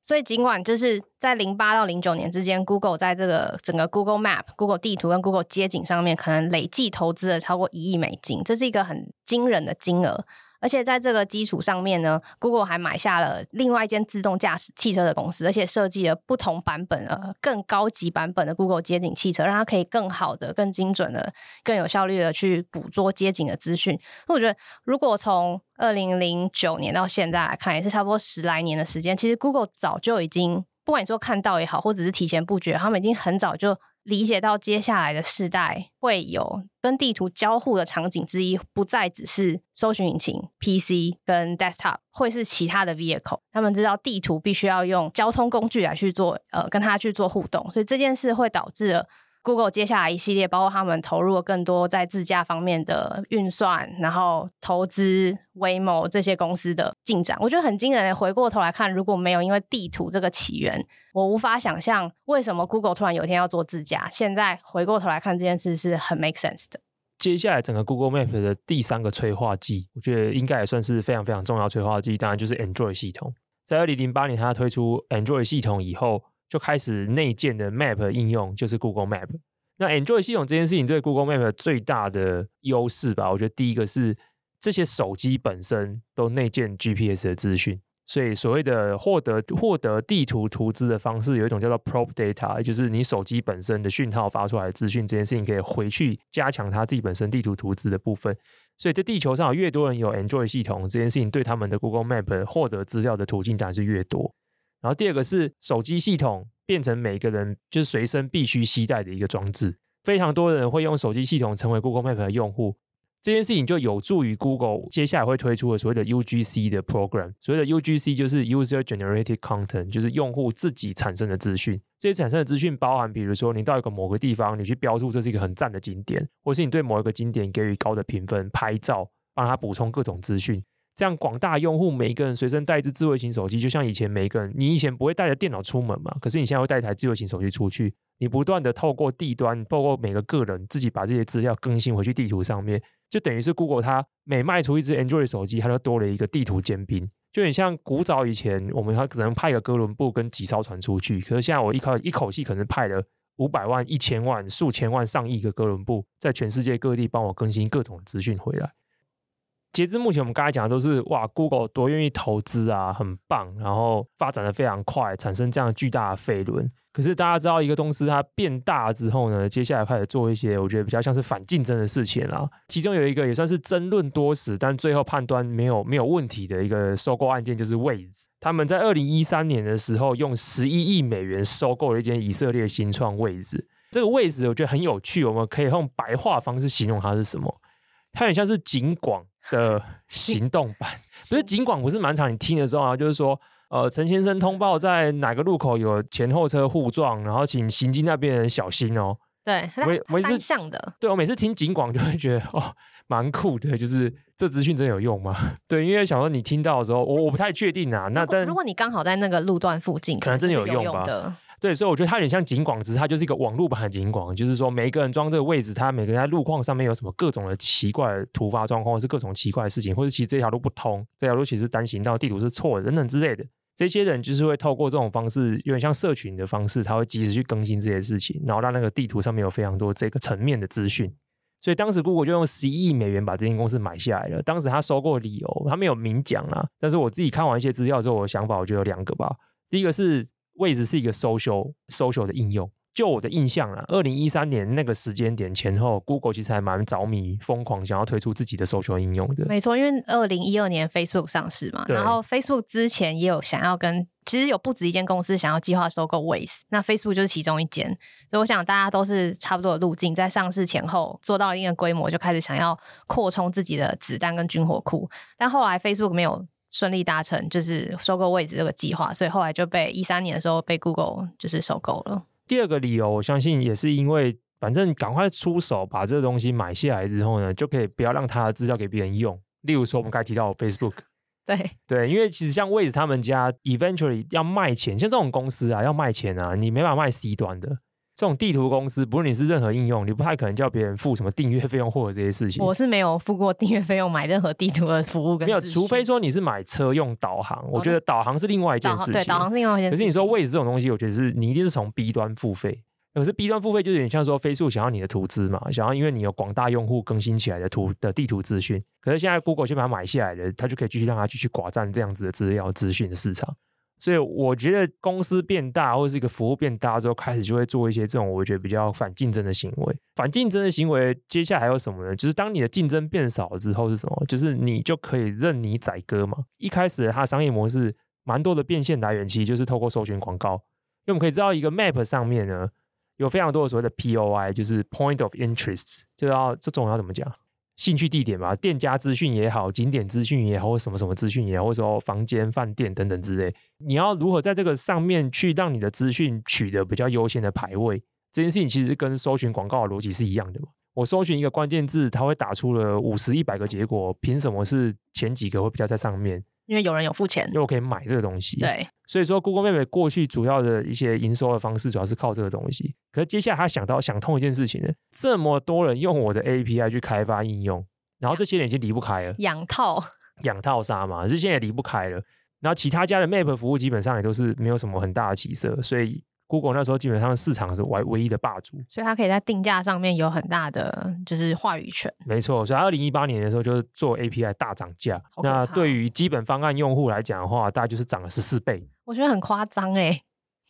所以，尽管就是在零八到零九年之间，Google 在这个整个 Google Map、Google 地图跟 Google 街景上面，可能累计投资了超过一亿美金，这是一个很惊人的金额。而且在这个基础上面呢，Google 还买下了另外一间自动驾驶汽车的公司，而且设计了不同版本呃更高级版本的 Google 街景汽车，让它可以更好的、更精准的、更有效率的去捕捉街景的资讯。那我觉得，如果从二零零九年到现在来看，也是差不多十来年的时间，其实 Google 早就已经，不管你说看到也好，或者是提前布局，他们已经很早就。理解到接下来的世代会有跟地图交互的场景之一，不再只是搜寻引擎、PC 跟 Desktop，会是其他的 Vehicle。他们知道地图必须要用交通工具来去做，呃，跟它去做互动，所以这件事会导致了。Google 接下来一系列，包括他们投入了更多在自驾方面的运算，然后投资 Waymo 这些公司的进展，我觉得很惊人。回过头来看，如果没有因为地图这个起源，我无法想象为什么 Google 突然有一天要做自驾。现在回过头来看这件事是很 make sense 的。接下来整个 Google Map 的第三个催化剂，我觉得应该也算是非常非常重要催化剂，当然就是 Android 系统。在二零零八年它推出 Android 系统以后。就开始内建的 Map 应用就是 Google Map。那 Android 系统这件事情对 Google Map 最大的优势吧，我觉得第一个是这些手机本身都内建 GPS 的资讯，所以所谓的获得获得地图图资的方式有一种叫做 Probe Data，就是你手机本身的讯号发出来的资讯，这件事情可以回去加强它自己本身地图图资的部分。所以在地球上有越多人有 Android 系统，这件事情对他们的 Google Map 获得资料的途径当然是越多。然后第二个是手机系统变成每个人就是随身必须携带的一个装置，非常多人会用手机系统成为 Google Map 的用户，这件事情就有助于 Google 接下来会推出的所谓的 UGC 的 program。所谓的 UGC 就是 User Generated Content，就是用户自己产生的资讯。这些产生的资讯包含，比如说你到一个某个地方，你去标注这是一个很赞的景点，或是你对某一个景点给予高的评分，拍照帮他补充各种资讯。这样广大用户每一个人随身带一支智慧型手机，就像以前每一个人，你以前不会带着电脑出门嘛？可是你现在会带一台智慧型手机出去，你不断的透过地端，透过每个个人自己把这些资料更新回去地图上面，就等于是 Google 它每卖出一支 Android 手机，它就多了一个地图尖兵。就很像古早以前，我们还只能派一个哥伦布跟几艘船出去，可是现在我一口一口气可能派了五百万、一千万、数千万、上亿个哥伦布，在全世界各地帮我更新各种资讯回来。截至目前，我们刚才讲的都是哇，Google 多愿意投资啊，很棒，然后发展的非常快，产生这样巨大的飞轮。可是大家知道，一个公司它变大之后呢，接下来开始做一些我觉得比较像是反竞争的事情啦。其中有一个也算是争论多时，但最后判断没有没有问题的一个收购案件，就是 Waze。他们在二零一三年的时候，用十一亿美元收购了一间以色列新创 Waze。这个 Waze 我觉得很有趣，我们可以用白话方式形容它是什么？它很像是警广的 行动版，不是警广不是蛮常你听的时候啊，就是说呃，陈先生通报在哪个路口有前后车互撞，然后请行经那边人小心哦。对，我我是像的。对，我每次听警广就会觉得哦，蛮酷的，就是这资讯真有用吗？对，因为想说你听到的时候，我我不太确定啊。那但如果你刚好在那个路段附近，可能真的有用吧。对，所以我觉得它有点像警广，只是它就是一个网络版的警广，就是说每一个人装这个位置，他每个人在路况上面有什么各种的奇怪的突发状况，或是各种奇怪的事情，或者其实这条路不通，这条路其实单行道地图是错的等等之类的。这些人就是会透过这种方式，有点像社群的方式，他会及时去更新这些事情，然后让那个地图上面有非常多这个层面的资讯。所以当时 Google 就用十一亿美元把这间公司买下来了。当时他收购理由他没有明讲啊，但是我自己看完一些资料之后，我的想法我觉得有两个吧。第一个是。位置是一个 social social 的应用，就我的印象啦，二零一三年那个时间点前后，Google 其实还蛮着迷、疯狂想要推出自己的 social 应用的。没错，因为二零一二年 Facebook 上市嘛，然后 Facebook 之前也有想要跟，其实有不止一间公司想要计划收购 Waze，那 Facebook 就是其中一间。所以我想大家都是差不多的路径，在上市前后做到了一定的规模，就开始想要扩充自己的子弹跟军火库，但后来 Facebook 没有。顺利达成就是收购 Waze 这个计划，所以后来就被一三年的时候被 Google 就是收购了。第二个理由，我相信也是因为，反正赶快出手把这个东西买下来之后呢，就可以不要让他的资料给别人用。例如说，我们刚才提到 Facebook，对对，因为其实像 Waze 他们家 eventually 要卖钱，像这种公司啊要卖钱啊，你没办法卖 C 端的。这种地图公司，不论你是任何应用，你不太可能叫别人付什么订阅费用或者这些事情。我是没有付过订阅费用买任何地图的服务跟，没有，除非说你是买车用导航，我觉得导航是另外一件事情。对，导航是另外一件事情。可是你说位置这种东西，我觉得是你一定是从 B 端付费。可是 B 端付费就有点像说，Facebook 想要你的图资嘛，想要因为你有广大用户更新起来的图的地图资讯。可是现在 Google 先把它买下来了，它就可以继续让它继续寡占这样子的资料资讯的市场。所以我觉得公司变大或者是一个服务变大之后，开始就会做一些这种我觉得比较反竞争的行为。反竞争的行为，接下来还有什么呢？就是当你的竞争变少了之后是什么？就是你就可以任你宰割嘛。一开始它商业模式蛮多的变现来源，其实就是透过搜寻广告。因为我们可以知道，一个 Map 上面呢，有非常多的所谓的 POI，就是 Point of Interest，就要这种要怎么讲？兴趣地点吧，店家资讯也好，景点资讯也好，或什么什么资讯也好，或者说房间、饭店等等之类，你要如何在这个上面去让你的资讯取得比较优先的排位？这件事情其实跟搜寻广告的逻辑是一样的嘛。我搜寻一个关键字，它会打出了五十、一百个结果，凭什么是前几个会比较在上面？因为有人有付钱，因为我可以买这个东西。对，所以说 Google Map 过去主要的一些营收的方式，主要是靠这个东西。可是接下来他想到想通一件事情呢，这么多人用我的 API 去开发应用，然后这些人已经离不开了，养套 养套杀嘛，这些也离不开了。然后其他家的 Map 服务基本上也都是没有什么很大的起色，所以。Google 那时候基本上市场是唯唯一的霸主，所以它可以在定价上面有很大的就是话语权。没错，所以二零一八年的时候就是做 API 大涨价，那对于基本方案用户来讲的话，大概就是涨了十四倍。我觉得很夸张哎，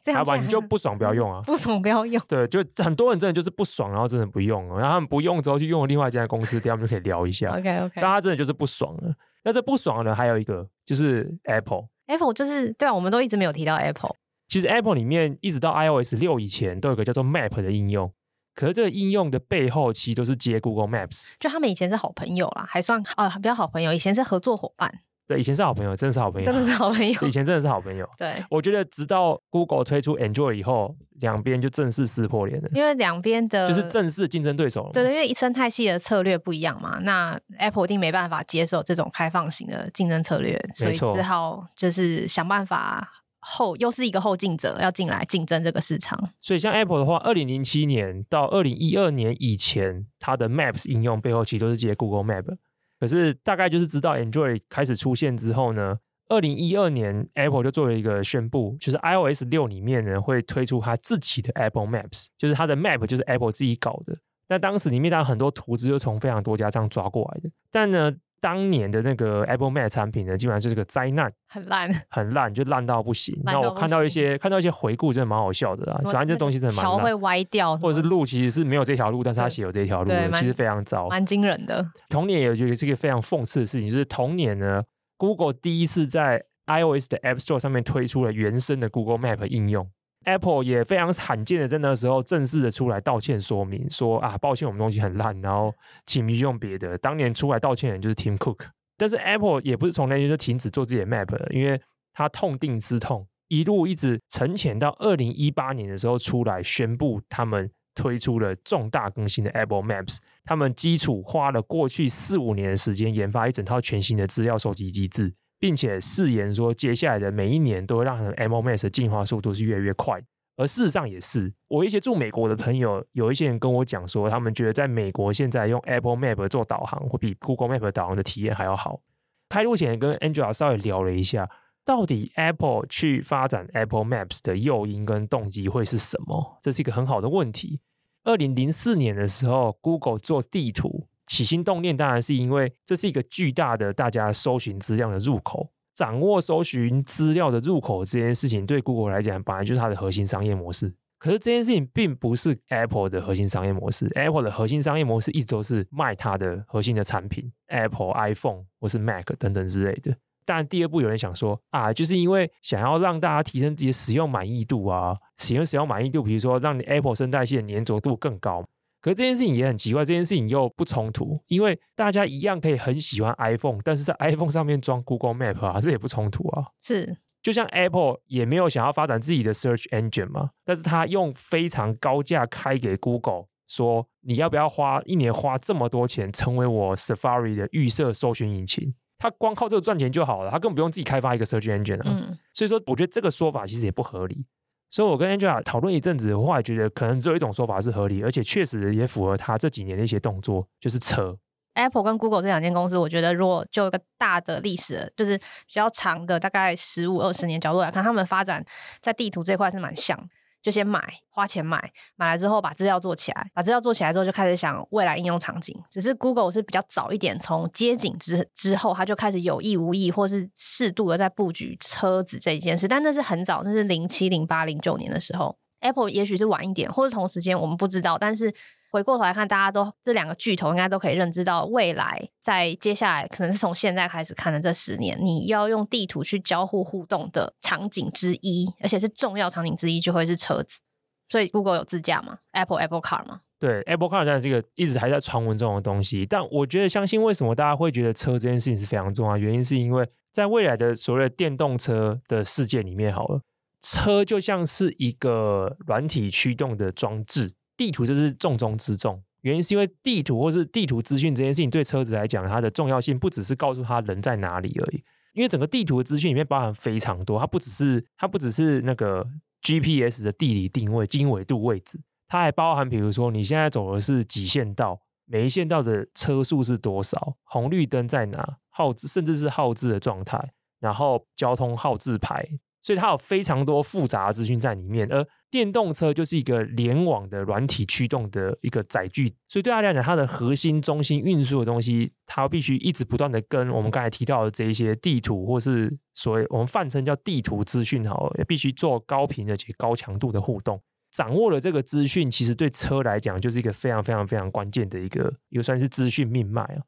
这样好吧，你就不爽不要用啊，不爽不要用。对，就很多人真的就是不爽，然后真的不用，然后他们不用之后就用了另外一家公司，等下我们就可以聊一下。OK OK，大家真的就是不爽了。那这不爽的人还有一个就是 Apple，Apple 就是对啊，我们都一直没有提到 Apple。其实 Apple 里面一直到 iOS 六以前都有个叫做 Map 的应用，可是这个应用的背后其实都是接 Google Maps。就他们以前是好朋友啦，还算啊、呃、比较好朋友，以前是合作伙伴。对，以前是好朋友，真的是好朋友，真的是好朋友。以前真的是好朋友。对，我觉得直到 Google 推出 Android 以后，两边就正式撕破脸了。因为两边的就是正式竞争对手了。对，因为生态系的策略不一样嘛，那 Apple 一定没办法接受这种开放型的竞争策略，所以只好就是想办法。后又是一个后进者要进来竞争这个市场，所以像 Apple 的话，二零零七年到二零一二年以前，它的 Maps 应用背后其实都是接 Google Map。可是大概就是直到 Android 开始出现之后呢，二零一二年 Apple 就做了一个宣布，就是 iOS 六里面呢会推出它自己的 Apple Maps，就是它的 Map 就是 Apple 自己搞的。那当时里面当然很多图资就从非常多家这样抓过来的，但呢。当年的那个 Apple Map 产品呢，基本上就是个灾难，很烂，很烂，就烂到不行。那我看到一些看到一些回顾，真的蛮好笑的啊。反正这东西真的蛮烂，桥会歪掉，或者是路其实是没有这条路，但是他写有这条路，其实非常糟，蛮惊人的。同年也也是一个非常讽刺的事情，就是同年呢，Google 第一次在 iOS 的 App Store 上面推出了原生的 Google Map 应用。Apple 也非常罕见的在那时候正式的出来道歉说明，说啊，抱歉，我们东西很烂，然后请你用别的。当年出来道歉的人就是 Tim Cook，但是 Apple 也不是从那天就停止做自己的 Map，因为他痛定思痛，一路一直沉潜到二零一八年的时候出来宣布，他们推出了重大更新的 Apple Maps。他们基础花了过去四五年的时间研发一整套全新的资料收集机制，并且誓言说，接下来的每一年都会让 Apple Maps 的进化速度是越来越快。而事实上也是，我一些住美国的朋友，有一些人跟我讲说，他们觉得在美国现在用 Apple Map 做导航，会比 Google Map 导航的体验还要好。开录前跟 Angela 稍微聊了一下，到底 Apple 去发展 Apple Maps 的诱因跟动机会是什么？这是一个很好的问题。二零零四年的时候，Google 做地图起心动念，当然是因为这是一个巨大的大家搜寻资料的入口。掌握搜寻资料的入口这件事情，对 Google 来讲，本来就是它的核心商业模式。可是这件事情并不是 Apple 的核心商业模式。Apple 的核心商业模式一直都是卖它的核心的产品，Apple iPhone 或是 Mac 等等之类的。但第二步有人想说啊，就是因为想要让大家提升自己的使用满意度啊，使用使用满意度，比如说让你 Apple 生态系的粘着度更高。可是这件事情也很奇怪，这件事情又不冲突，因为大家一样可以很喜欢 iPhone，但是在 iPhone 上面装 Google Map 啊，这也不冲突啊。是，就像 Apple 也没有想要发展自己的 Search Engine 嘛，但是他用非常高价开给 Google，说你要不要花一年花这么多钱成为我 Safari 的预设搜寻引擎？他光靠这个赚钱就好了，他根本不用自己开发一个 Search Engine 啊。嗯，所以说我觉得这个说法其实也不合理。所以，我跟 Angela 讨论一阵子，我后来觉得可能只有一种说法是合理，而且确实也符合他这几年的一些动作，就是扯。Apple 跟 Google 这两间公司，我觉得如果就一个大的历史，就是比较长的，大概十五二十年角度来看，他们发展在地图这块是蛮像。就先买，花钱买，买来之后把资料做起来，把资料做起来之后就开始想未来应用场景。只是 Google 是比较早一点，从街景之之后，它就开始有意无意或是适度的在布局车子这一件事。但那是很早，那是零七、零八、零九年的时候。Apple 也许是晚一点，或是同时间，我们不知道。但是回过头来看，大家都这两个巨头应该都可以认知到，未来在接下来可能是从现在开始看的这十年，你要用地图去交互互动的场景之一，而且是重要场景之一，就会是车子。所以 Google 有自驾吗？Apple Apple Car 吗？对，Apple Car 现在是一个一直还在传闻中的东西。但我觉得，相信为什么大家会觉得车这件事情是非常重要，原因是因为在未来的所谓的电动车的世界里面，好了，车就像是一个软体驱动的装置。地图就是重中之重，原因是因为地图或是地图资讯这件事情对车子来讲，它的重要性不只是告诉他人在哪里而已，因为整个地图的资讯里面包含非常多，它不只是它不只是那个 GPS 的地理定位、经纬度位置，它还包含比如说你现在走的是几线道，每一线道的车速是多少，红绿灯在哪，号志甚至是号志的状态，然后交通号志牌。所以它有非常多复杂的资讯在里面，而电动车就是一个联网的软体驱动的一个载具，所以对它来讲，它的核心中心运输的东西，它必须一直不断的跟我们刚才提到的这一些地图，或是所谓我们泛称叫地图资讯，好，也必须做高频的且高强度的互动。掌握了这个资讯，其实对车来讲就是一个非常非常非常关键的一个，一个算是资讯命脉啊。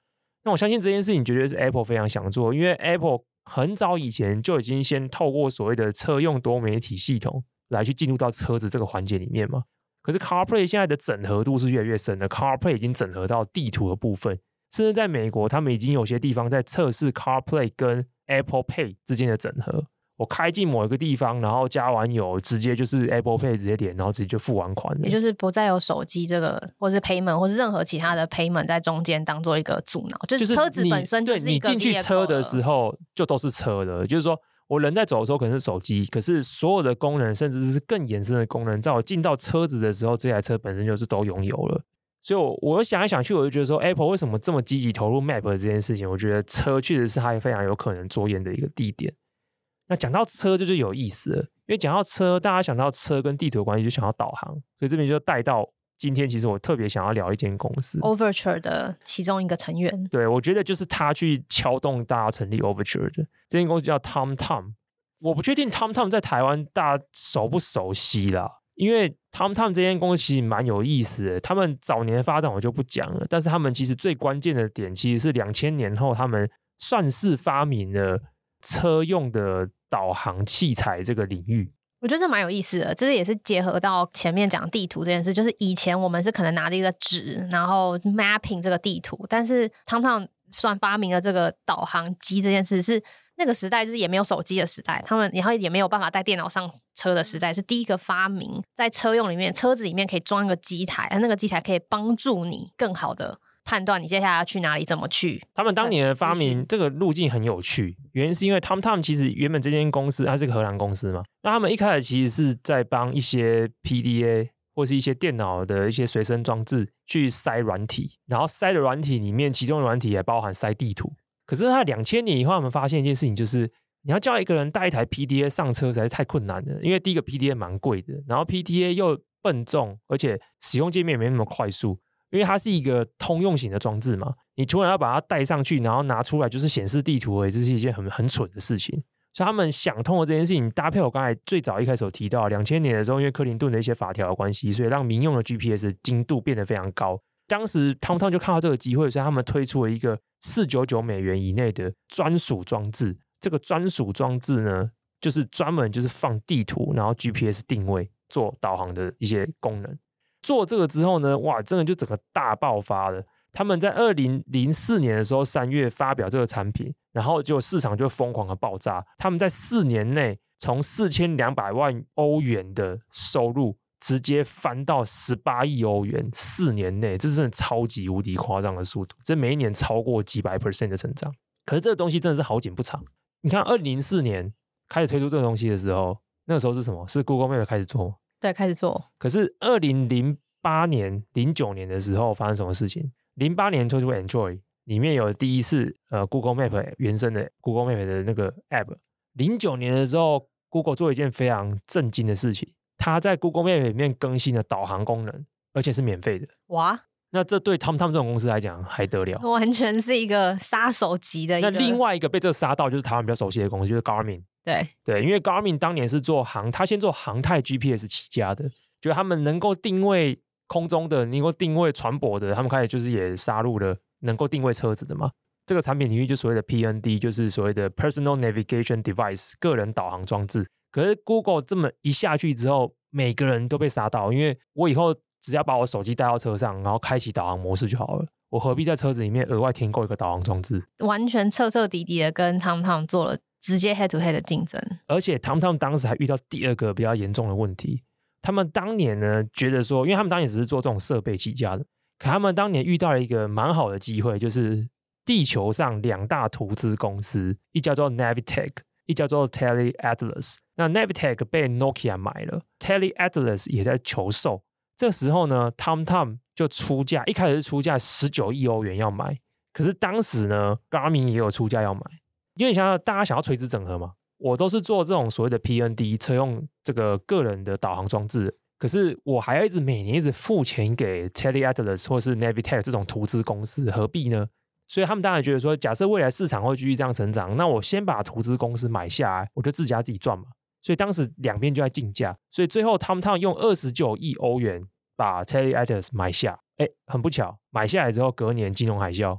那我相信这件事情绝对是 Apple 非常想做，因为 Apple。很早以前就已经先透过所谓的车用多 媒体系统来去进入到车子这个环节里面嘛。可是 CarPlay 现在的整合度是越来越深的，CarPlay 已经整合到地图的部分，甚至在美国，他们已经有些地方在测试 CarPlay 跟 Apple Pay 之间的整合。我开进某一个地方，然后加完油，直接就是 Apple Pay 直接点，然后直接就付完款。也就是不再有手机这个，或是 Payment，或是任何其他的 Payment 在中间当做一个阻挠。就是车子本身对，你进去车的时候就都是车的，就是说我人在走的时候可能是手机，可是所有的功能，甚至是更延伸的功能，在我进到车子的时候，这台车本身就是都拥有了。所以我，我我想来想去，我就觉得说，Apple 为什么这么积极投入 Map 这件事情？我觉得车确实是它非常有可能着眼的一个地点。那讲到车，这就有意思了，因为讲到车，大家想到车跟地图的关系，就想到导航，所以这边就带到今天。其实我特别想要聊一间公司，Overture 的其中一个成员。对，我觉得就是他去敲动大家成立 Overture 的这间公司叫 TomTom。我不确定 TomTom 在台湾大家熟不熟悉啦，因为 TomTom 这间公司其实蛮有意思的。他们早年发展我就不讲了，但是他们其实最关键的点，其实是两千年后他们算是发明了。车用的导航器材这个领域，我觉得这蛮有意思的。这是也是结合到前面讲地图这件事，就是以前我们是可能拿着一个纸，然后 mapping 这个地图，但是 TomTom 算发明了这个导航机这件事，是那个时代就是也没有手机的时代，他们然后也没有办法带电脑上车的时代，是第一个发明在车用里面，车子里面可以装一个机台，那个机台可以帮助你更好的判断你接下来要去哪里，怎么去。他们当年的发明这个路径很有趣，原因是因为 TomTom 其实原本这间公司它是个荷兰公司嘛，那他们一开始其实是在帮一些 PDA 或是一些电脑的一些随身装置去塞软体，然后塞的软体里面，其中的软体也包含塞地图。可是他两千年以后，我们发现一件事情，就是你要叫一个人带一台 PDA 上车，实在是太困难了。因为第一个 PDA 蛮贵的，然后 PDA 又笨重，而且使用界面也没那么快速。因为它是一个通用型的装置嘛，你突然要把它带上去，然后拿出来就是显示地图而已，这是一件很很蠢的事情。所以他们想通了这件事情，搭配我刚才最早一开始有提到，两千年的时候，因为克林顿的一些法条的关系，所以让民用的 GPS 精度变得非常高。当时 TomTom 就看到这个机会，所以他们推出了一个四九九美元以内的专属装置。这个专属装置呢，就是专门就是放地图，然后 GPS 定位、做导航的一些功能。做这个之后呢，哇，真的就整个大爆发了。他们在二零零四年的时候三月发表这个产品，然后就市场就疯狂的爆炸。他们在四年内从四千两百万欧元的收入。直接翻到十八亿欧元，四年内，这是真的超级无敌夸张的速度，这每一年超过几百 percent 的成长。可是这个东西真的是好景不长。你看，二零零四年开始推出这个东西的时候，那个时候是什么？是 Google Map 开始做，对，开始做。可是二零零八年、零九年的时候发生什么事情？零八年推出 Android，里面有第一次呃 Google Map 原生的 Google Map 的那个 App。零九年的时候，Google 做一件非常震惊的事情。它在 Google Map 里面更新了导航功能，而且是免费的。哇！那这对他们他们这种公司来讲还得了？完全是一个杀手级的。那另外一个被这杀到，就是台湾比较熟悉的公司，就是 Garmin。对对，因为 Garmin 当年是做航，他先做航太 GPS 起家的，就他们能够定位空中的，能够定位船舶的，他们开始就是也杀入了能够定位车子的嘛。这个产品领域就所谓的 PND，就是所谓的 Personal Navigation Device，个人导航装置。可是 Google 这么一下去之后，每个人都被杀到，因为我以后只要把我手机带到车上，然后开启导航模式就好了，我何必在车子里面额外添购一个导航装置？完全彻彻底底的跟 TomTom 做了直接 head to head 的竞争。而且 TomTom 当时还遇到第二个比较严重的问题，他们当年呢觉得说，因为他们当年只是做这种设备起家的，可他们当年遇到了一个蛮好的机会，就是地球上两大投资公司，一叫做 Navitech。一叫做 Tele Atlas，那 Navitech 被 Nokia 买了，Tele Atlas 也在求售。这时候呢，TomTom 就出价，一开始是出价十九亿欧元要买，可是当时呢，Garmin 也有出价要买，因为想想大家想要垂直整合嘛，我都是做这种所谓的 PND 车用这个个人的导航装置，可是我还要一直每年一直付钱给 Tele Atlas 或是 Navitech 这种投资公司，何必呢？所以他们当然觉得说，假设未来市场会继续这样成长，那我先把投资公司买下来，我就自家自己赚嘛。所以当时两边就在竞价，所以最后 TomTom 用二十九亿欧元把 Tele Atlas 买下。哎，很不巧，买下来之后隔年金融海啸，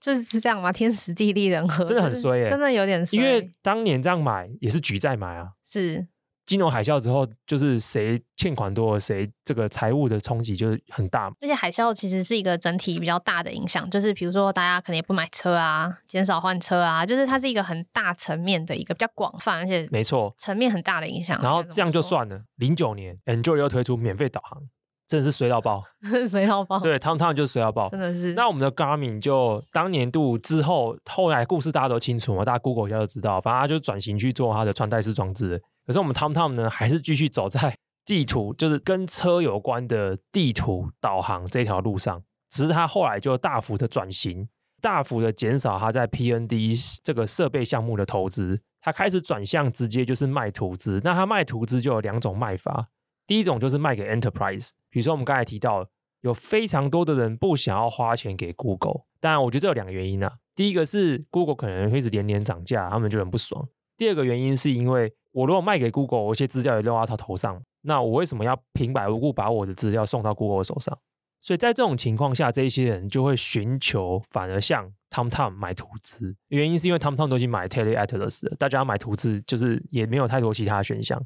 就是这样吗？天时地利人和，真的很衰耶，真的有点衰。因为当年这样买也是举债买啊，是。金融海啸之后，就是谁欠款多，谁这个财务的冲击就是很大。而且海啸其实是一个整体比较大的影响，就是比如说大家可能也不买车啊，减少换车啊，就是它是一个很大层面的一个比较广泛，而且没错，层面很大的影响。然后这样就算了，零九年 Android 又推出免费导航，真的是衰到爆，衰到爆。对，TomTom 就是衰到爆，真的是。那我们的 Garmin 就当年度之后，后来故事大家都清楚嘛，大家 Google 一下就知道，反正他就转型去做他的穿戴式装置。可是我们 TomTom 呢，还是继续走在地图，就是跟车有关的地图导航这条路上。只是他后来就大幅的转型，大幅的减少他在 PND 这个设备项目的投资。他开始转向直接就是卖图资。那他卖图资就有两种卖法，第一种就是卖给 Enterprise，比如说我们刚才提到，有非常多的人不想要花钱给 Google。当然，我觉得这有两个原因啊。第一个是 Google 可能会一直连年涨价，他们就很不爽。第二个原因是因为我如果卖给 Google，我一些资料也落到他头上，那我为什么要平白无故把我的资料送到 Google 手上？所以在这种情况下，这一些人就会寻求反而向 TomTom 买图资。原因是因为 TomTom 都已经买 Tele Atlas 了，大家买图资就是也没有太多其他的选项，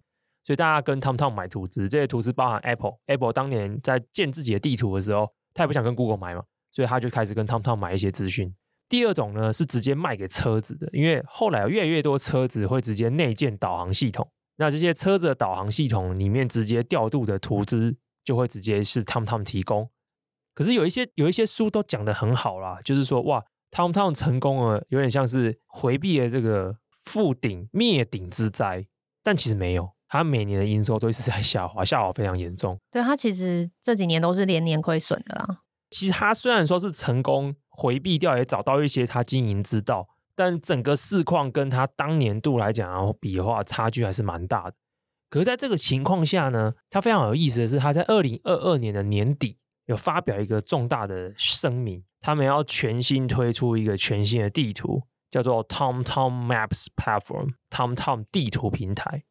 所以大家跟 TomTom 买图纸。这些图纸包含 Apple，Apple 当年在建自己的地图的时候，他也不想跟 Google 买嘛，所以他就开始跟 TomTom 买一些资讯。第二种呢是直接卖给车子的，因为后来越来越多车子会直接内建导航系统，那这些车子的导航系统里面直接调度的图资就会直接是 TomTom 提供。可是有一些有一些书都讲得很好啦，就是说哇，TomTom 成功了，有点像是回避了这个覆顶灭顶之灾，但其实没有，它每年的营收都是在下滑，下滑非常严重。对，它其实这几年都是连年亏损的啦。其实它虽然说是成功。回避掉也找到一些他经营之道，但整个市况跟他当年度来讲比的话，差距还是蛮大的。可是在这个情况下呢，他非常有意思的是，他在二零二二年的年底有发表一个重大的声明，他们要全新推出一个全新的地图，叫做 TomTom Maps Platform（TomTom 地图平台）。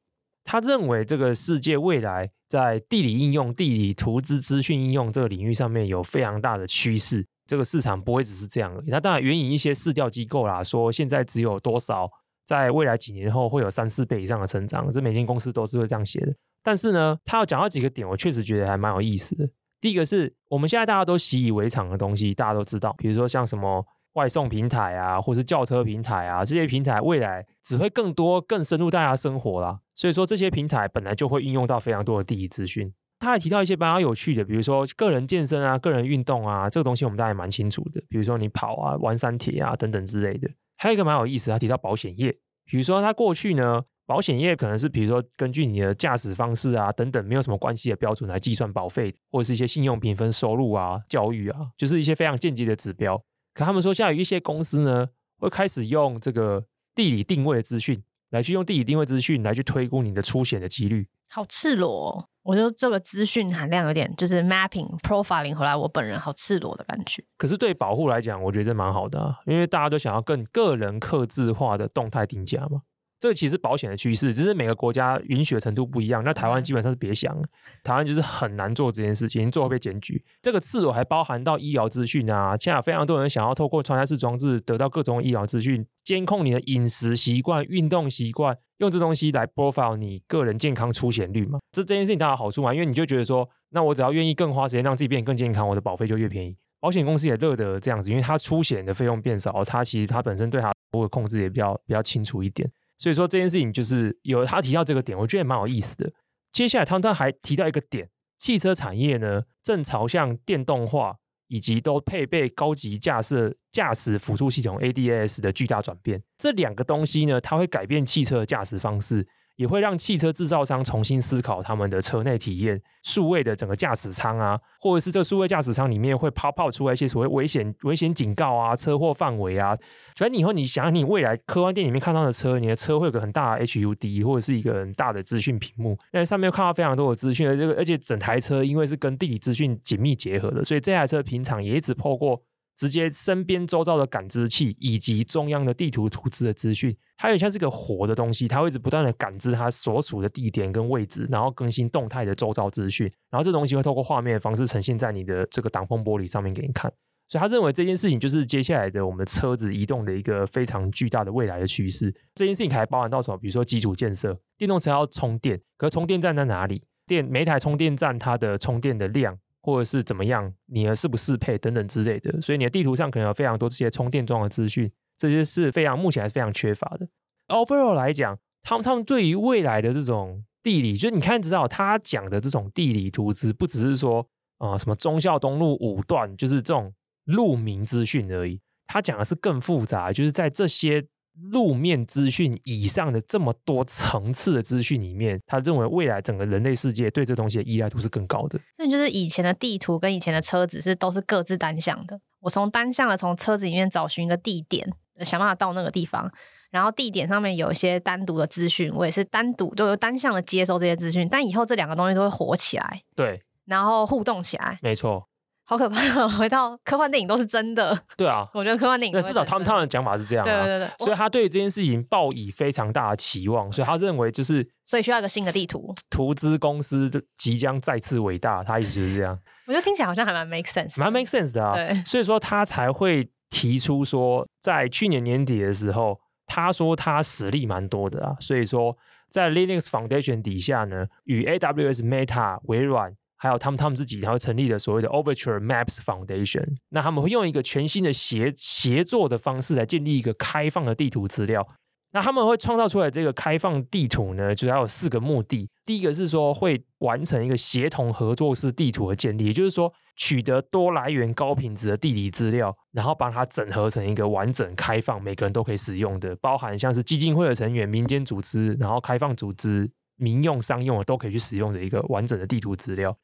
他认为这个世界未来在地理应用、地理图资资讯应用这个领域上面有非常大的趋势。这个市场不会只是这样而已。那当然，援引一些市调机构啦，说现在只有多少，在未来几年后会有三四倍以上的成长。这每间公司都是会这样写的。但是呢，他要讲到几个点，我确实觉得还蛮有意思的。第一个是我们现在大家都习以为常的东西，大家都知道，比如说像什么外送平台啊，或是叫车平台啊，这些平台未来只会更多、更深入大家生活啦。所以说，这些平台本来就会运用到非常多的地理资讯。他还提到一些比较有趣的，比如说个人健身啊、个人运动啊，这个东西我们大家也蛮清楚的。比如说你跑啊、玩三铁啊等等之类的。还有一个蛮有意思，他提到保险业，比如说他过去呢，保险业可能是比如说根据你的驾驶方式啊等等没有什么关系的标准来计算保费，或者是一些信用评分、收入啊、教育啊，就是一些非常间接的指标。可他们说，现在有一些公司呢，会开始用这个地理定位的资讯来去用地理定位资讯来去推估你的出险的几率。好赤裸哦。我觉得这个资讯含量有点，就是 mapping profiling 回来，我本人好赤裸的感觉。可是对保护来讲，我觉得这蛮好的啊，因为大家都想要更个人、客制化的动态定价嘛。这其实保险的趋势，只是每个国家允许的程度不一样。那台湾基本上是别想，台湾就是很难做这件事情，做会被检举。这个赤裸还包含到医疗资讯啊，现在非常多人想要透过穿戴式装置得到各种医疗资讯，监控你的饮食习惯、运动习惯，用这东西来 profile 你个人健康出险率嘛。这这件事情当然有好处嘛，因为你就觉得说，那我只要愿意更花时间让自己变得更健康，我的保费就越便宜。保险公司也乐得这样子，因为它出险的费用变少，它其实它本身对它的控制也比较比较清楚一点。所以说这件事情就是有他提到这个点，我觉得也蛮有意思的。接下来汤汤还提到一个点，汽车产业呢正朝向电动化以及都配备高级驾驶驾驶辅助系统 ADAS 的巨大转变。这两个东西呢，它会改变汽车的驾驶方式。也会让汽车制造商重新思考他们的车内体验，数位的整个驾驶舱啊，或者是这数位驾驶舱里面会 pop out 出来一些所谓危险危险警告啊、车祸范围啊。反正你以后你想，你未来科幻电影里面看到的车，你的车会有个很大的 HUD 或者是一个很大的资讯屏幕，那上面看到非常多的资讯，而这个而且整台车因为是跟地理资讯紧密结合的，所以这台车平常也只透过。直接身边周遭的感知器以及中央的地图图资的资讯，它也像是个活的东西，它会一直不断的感知它所处的地点跟位置，然后更新动态的周遭资讯，然后这东西会透过画面的方式呈现在你的这个挡风玻璃上面给你看。所以他认为这件事情就是接下来的我们车子移动的一个非常巨大的未来的趋势。这件事情还包含到什么？比如说基础建设，电动车要充电，可是充电站在哪里？电每台充电站它的充电的量。或者是怎么样，你的适不适配等等之类的，所以你的地图上可能有非常多这些充电桩的资讯，这些是非常目前还是非常缺乏的。Overall 来讲，他们他们对于未来的这种地理，就你看知道他讲的这种地理图资，不只是说啊、呃、什么忠孝东路五段，就是这种路名资讯而已，他讲的是更复杂，就是在这些。路面资讯以上的这么多层次的资讯里面，他认为未来整个人类世界对这东西的依赖度是更高的。所以就是以前的地图跟以前的车子是都是各自单向的。我从单向的从车子里面找寻一个地点，想办法到那个地方，然后地点上面有一些单独的资讯，我也是单独就单向的接收这些资讯。但以后这两个东西都会火起来，对，然后互动起来，没错。好可怕！回到科幻电影都是真的。对啊，我觉得科幻电影那至少他们他们的讲法是这样啊。对对对，所以他对这件事情抱以非常大的期望，所以他认为就是，所以需要一个新的地图。图资公司即将再次伟大，他一直就是这样。我觉得听起来好像还蛮 make sense，蛮 make sense 的啊。对，所以说他才会提出说，在去年年底的时候，他说他实力蛮多的啊。所以说，在 Linux Foundation 底下呢，与 AWS、Meta、微软。还有他们，他们自己，然后成立了所谓的 Overture Maps Foundation。那他们会用一个全新的协协作的方式来建立一个开放的地图资料。那他们会创造出来这个开放地图呢，主要有四个目的。第一个是说会完成一个协同合作式地图的建立，也就是说取得多来源、高品质的地理资料，然后把它整合成一个完整、开放、每个人都可以使用的，包含像是基金会的成员、民间组织，然后开放组织、民用、商用的都可以去使用的一个完整的地图资料。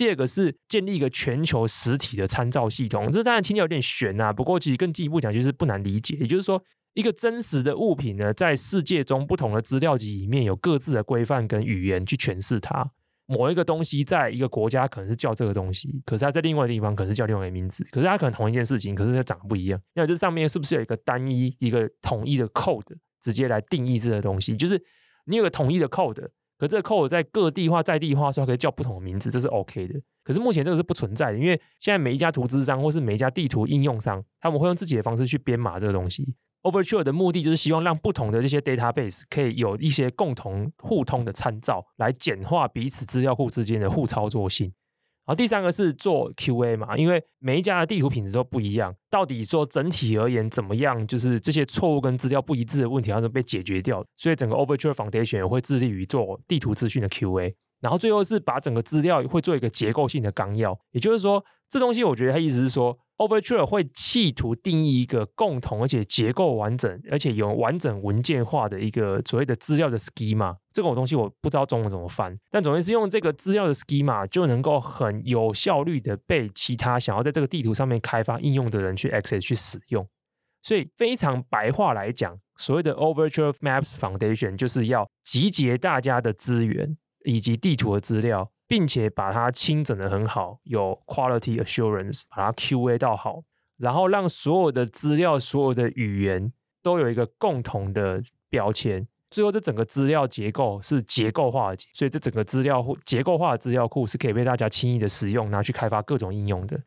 第二个是建立一个全球实体的参照系统，这当然听起来有点玄呐、啊，不过其实更进一步讲就是不难理解，也就是说。一个真实的物品呢，在世界中不同的资料集里面有各自的规范跟语言去诠释它。某一个东西在一个国家可能是叫这个东西，可是它在另外一个地方可能是叫另外一个名字。可是它可能同一件事情，可是它长得不一样。那这上面是不是有一个单一、一个统一的 code 直接来定义这个东西？就是你有个统一的 code，可这个 code 在各地化、在地化时候可以叫不同的名字，这是 OK 的。可是目前这个是不存在的，因为现在每一家图资商或是每一家地图应用商，他们会用自己的方式去编码这个东西。Overture 的目的就是希望让不同的这些 database 可以有一些共同互通的参照，来简化彼此资料库之间的互操作性。然后第三个是做 QA 嘛，因为每一家的地图品质都不一样，到底说整体而言怎么样，就是这些错误跟资料不一致的问题要被解决掉。所以整个 Overture Foundation 也会致力于做地图资讯的 QA。然后最后是把整个资料会做一个结构性的纲要，也就是说，这东西我觉得它意思是说。Overture 会企图定义一个共同而且结构完整，而且有完整文件化的一个所谓的资料的 schema。这个东西我不知道中文怎么翻，但总之是用这个资料的 schema 就能够很有效率的被其他想要在这个地图上面开发应用的人去 access 去使用。所以非常白话来讲，所谓的 Overture Maps Foundation 就是要集结大家的资源以及地图的资料。并且把它清整的很好，有 quality assurance，把它 QA 到好，然后让所有的资料、所有的语言都有一个共同的标签。最后，这整个资料结构是结构化的，所以这整个资料结构化的资料库是可以被大家轻易的使用，拿去开发各种应用的。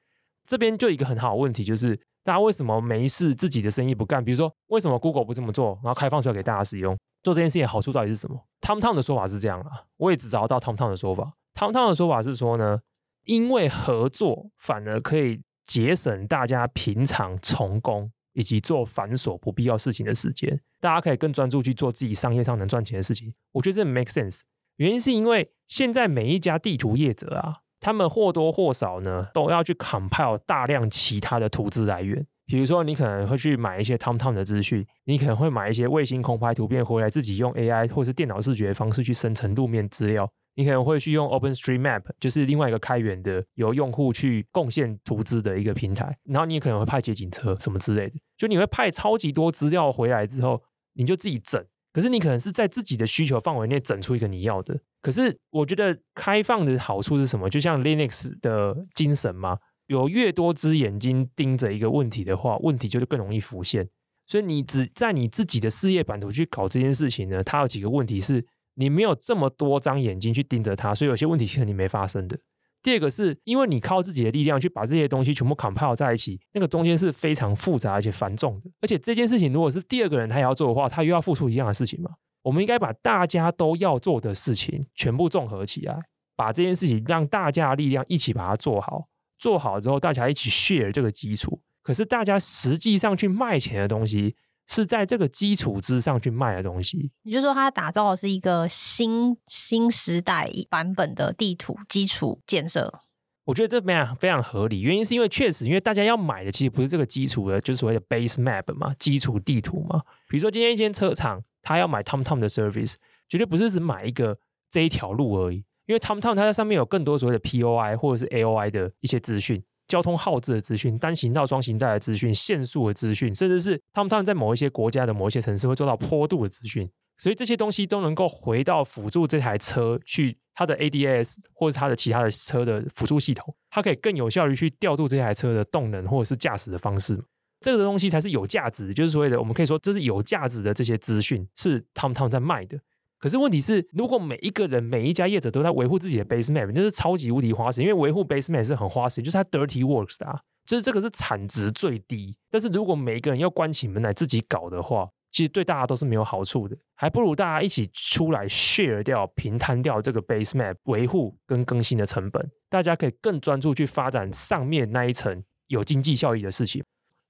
这边就一个很好的问题，就是大家为什么没事自己的生意不干？比如说，为什么 Google 不这么做，然后开放出来给大家使用？做这件事情好处到底是什么？TomTom 的说法是这样啊，我也只找到 TomTom 的说法。汤汤的说法是说呢，因为合作反而可以节省大家平常从工以及做繁琐不必要事情的时间，大家可以更专注去做自己商业上能赚钱的事情。我觉得这 make sense。原因是因为现在每一家地图业者啊，他们或多或少呢都要去 compile 大量其他的图资来源。比如说，你可能会去买一些 TomTom 的资讯，你可能会买一些卫星空拍图片回来，自己用 AI 或是电脑视觉的方式去生成路面资料。你可能会去用 OpenStreetMap，就是另外一个开源的由用户去贡献图资的一个平台。然后你也可能会派捷警车什么之类的，就你会派超级多资料回来之后，你就自己整。可是你可能是在自己的需求范围内整出一个你要的。可是我觉得开放的好处是什么？就像 Linux 的精神嘛，有越多只眼睛盯着一个问题的话，问题就是更容易浮现。所以你只在你自己的事业版图去搞这件事情呢，它有几个问题是。你没有这么多张眼睛去盯着它，所以有些问题是你没发生的。第二个是因为你靠自己的力量去把这些东西全部 compile 在一起，那个中间是非常复杂而且繁重的。而且这件事情如果是第二个人他也要做的话，他又要付出一样的事情嘛。我们应该把大家都要做的事情全部综合起来，把这件事情让大家的力量一起把它做好。做好之后，大家一起 share 这个基础。可是大家实际上去卖钱的东西。是在这个基础之上去卖的东西，你就是说，它打造的是一个新新时代版本的地图基础建设。我觉得这非常非常合理，原因是因为确实，因为大家要买的其实不是这个基础的，就是所谓的 base map 嘛，基础地图嘛。比如说今天一间车厂，他要买 TomTom 的 service，绝对不是只买一个这一条路而已，因为 TomTom 它在上面有更多所谓的 POI 或者是 AOI 的一些资讯。交通号志的资讯、单行道、双行道的资讯、限速的资讯，甚至是他们他们在某一些国家的某一些城市会做到坡度的资讯，所以这些东西都能够回到辅助这台车去它的 ADAS 或者它的其他的车的辅助系统，它可以更有效率去调度这台车的动能或者是驾驶的方式。这个东西才是有价值，就是所谓的我们可以说这是有价值的这些资讯是他们他们在卖的。可是问题是，如果每一个人、每一家业者都在维护自己的 base map，就是超级无敌花时，因为维护 base map 是很花时间，就是它 dirty works 啊，就是这个是产值最低。但是如果每一个人要关起门来自己搞的话，其实对大家都是没有好处的，还不如大家一起出来 share 掉、平摊掉这个 base map 维护跟更新的成本，大家可以更专注去发展上面那一层有经济效益的事情。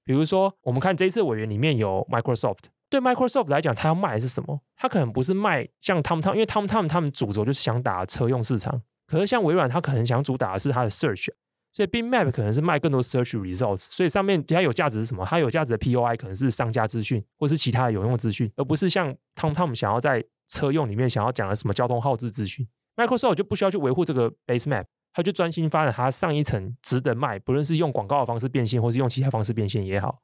比如说，我们看这一次委员里面有 Microsoft，对 Microsoft 来讲，他要卖的是什么？他可能不是卖像 TomTom，因为 TomTom 他们主轴就是想打车用市场。可是像微软，他可能想主打的是它的 Search，所以 Bing Map 可能是卖更多 Search Results。所以上面比较有价值是什么？它有价值的 POI 可能是商家资讯，或是其他的有用资讯，而不是像 TomTom 想要在车用里面想要讲的什么交通号志资讯。Microsoft 就不需要去维护这个 base map，他就专心发展它上一层值得卖，不论是用广告的方式变现，或是用其他方式变现也好。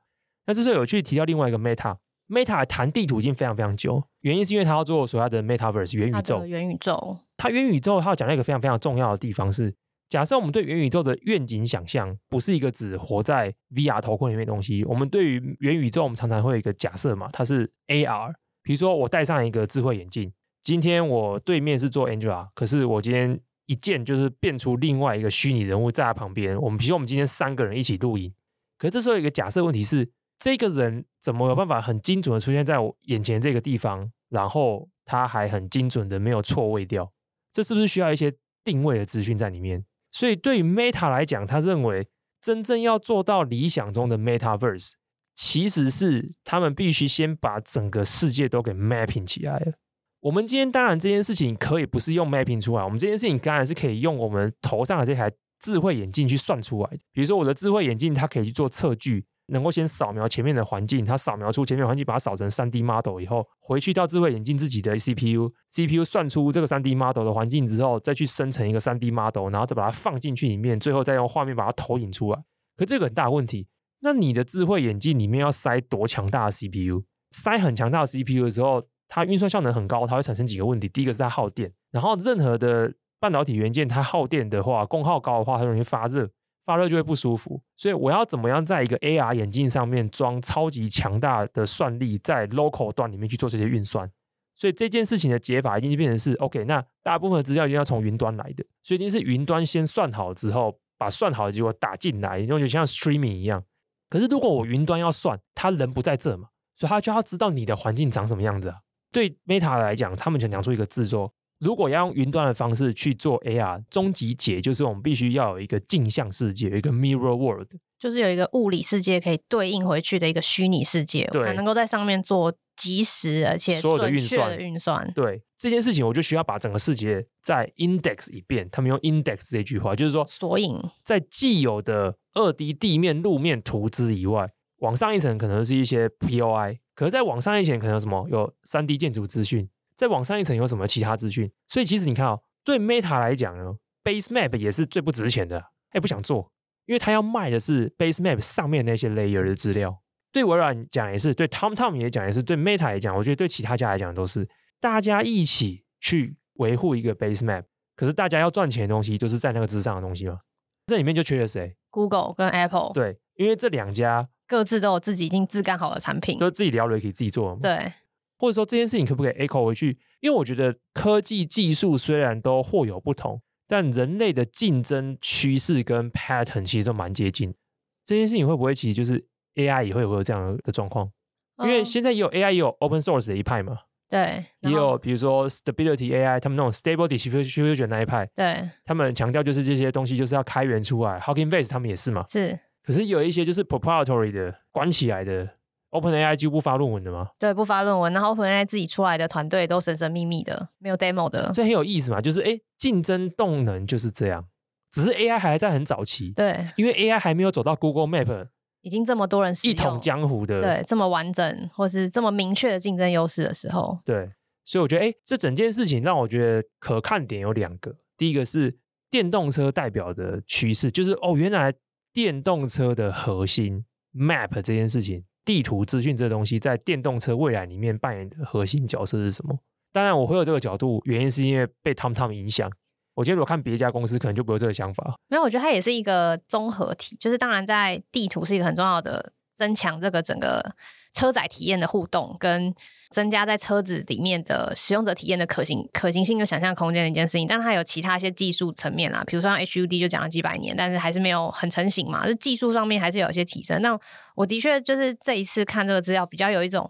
那这时候有去提到另外一个 Meta Meta，Meta 谈地图已经非常非常久，原因是因为他要做所谓的 Metaverse 元宇宙。元宇宙，它元宇宙它要讲到一个非常非常重要的地方是，假设我们对元宇宙的愿景想象不是一个只活在 VR 头盔里面的东西，我们对于元宇宙，我们常常会有一个假设嘛，它是 AR，比如说我戴上一个智慧眼镜。今天我对面是做 Angela，可是我今天一见就是变出另外一个虚拟人物在他旁边。我们比如说我们今天三个人一起录影，可是这时候有一个假设问题是，这个人怎么有办法很精准的出现在我眼前这个地方，然后他还很精准的没有错位掉？这是不是需要一些定位的资讯在里面？所以对于 Meta 来讲，他认为真正要做到理想中的 Metaverse，其实是他们必须先把整个世界都给 mapping 起来。我们今天当然这件事情可以不是用 mapping 出来，我们这件事情当然是可以用我们头上的这台智慧眼镜去算出来的。比如说我的智慧眼镜，它可以去做测距，能够先扫描前面的环境，它扫描出前面环境，把它扫成 3D model 以后，回去到智慧眼镜自己的 CPU，CPU 算出这个 3D model 的环境之后，再去生成一个 3D model，然后再把它放进去里面，最后再用画面把它投影出来。可这个很大问题，那你的智慧眼镜里面要塞多强大的 CPU？塞很强大的 CPU 的时候，它运算效能很高，它会产生几个问题。第一个是它耗电，然后任何的半导体元件它耗电的话，功耗高的话，它容易发热，发热就会不舒服。所以我要怎么样在一个 AR 眼镜上面装超级强大的算力，在 local 端里面去做这些运算？所以这件事情的解法一定就变成是 OK，那大部分的资料一定要从云端来的，所以一定是云端先算好之后，把算好的结果打进来，然后就像 streaming 一样。可是如果我云端要算，他人不在这嘛，所以他就要知道你的环境长什么样子啊。对 Meta 来讲，他们想讲出一个字说，如果要用云端的方式去做 AR，终极解就是我们必须要有一个镜像世界，有一个 Mirror World，就是有一个物理世界可以对应回去的一个虚拟世界，对，才能够在上面做即时而且所有的运算。运算。对这件事情，我就需要把整个世界再 index 一遍。他们用 index 这句话，就是说索引在既有的二 D 地面路面图资以外，往上一层可能是一些 POI。可是在往上一层可能有什么？有三 D 建筑资讯。再往上一层有什么其他资讯？所以其实你看哦，对 Meta 来讲呢，Base Map 也是最不值钱的，他也不想做，因为他要卖的是 Base Map 上面那些 layer 的资料。对微软讲也是，对 TomTom 也讲也是，对 Meta 也讲，我觉得对其他家来讲都是大家一起去维护一个 Base Map。可是大家要赚钱的东西，就是在那个之上的东西嘛。这里面就缺了谁？Google 跟 Apple。对，因为这两家。各自都有自己已经自干好的产品，都自己聊了可以自己做。对，或者说这件事情可不可以 echo 回去？因为我觉得科技技术虽然都或有不同，但人类的竞争趋势跟 pattern 其实都蛮接近。这件事情会不会其实就是 AI 也会有这样的状况？因为现在也有 AI 也有 open source 的一派嘛。对，也有比如说 stability AI，他们那种 stable diffusion 那一派。对，他们强调就是这些东西就是要开源出来。Hugging Face 他们也是嘛。是。可是有一些就是 proprietary 的关起来的，OpenAI 就不发论文的吗？对，不发论文，然后 OpenAI 自己出来的团队都神神秘秘的，没有 demo 的，所以很有意思嘛。就是哎，竞争动能就是这样，只是 AI 还在很早期，对，因为 AI 还没有走到 Google Map 已经这么多人一统江湖的，对，这么完整或是这么明确的竞争优势的时候，对，所以我觉得哎，这整件事情让我觉得可看点有两个，第一个是电动车代表的趋势，就是哦，原来。电动车的核心 map 这件事情，地图资讯这东西，在电动车未来里面扮演的核心角色是什么？当然，我会有这个角度，原因是因为被 TomTom 影响。我觉得如果看别家公司，可能就不会有这个想法。没有，我觉得它也是一个综合体，就是当然在地图是一个很重要的，增强这个整个车载体验的互动跟。增加在车子里面的使用者体验的可行可行性跟想象空间的一件事情，但它有其他一些技术层面啦，比如说像 HUD 就讲了几百年，但是还是没有很成型嘛，就技术上面还是有一些提升。那我的确就是这一次看这个资料，比较有一种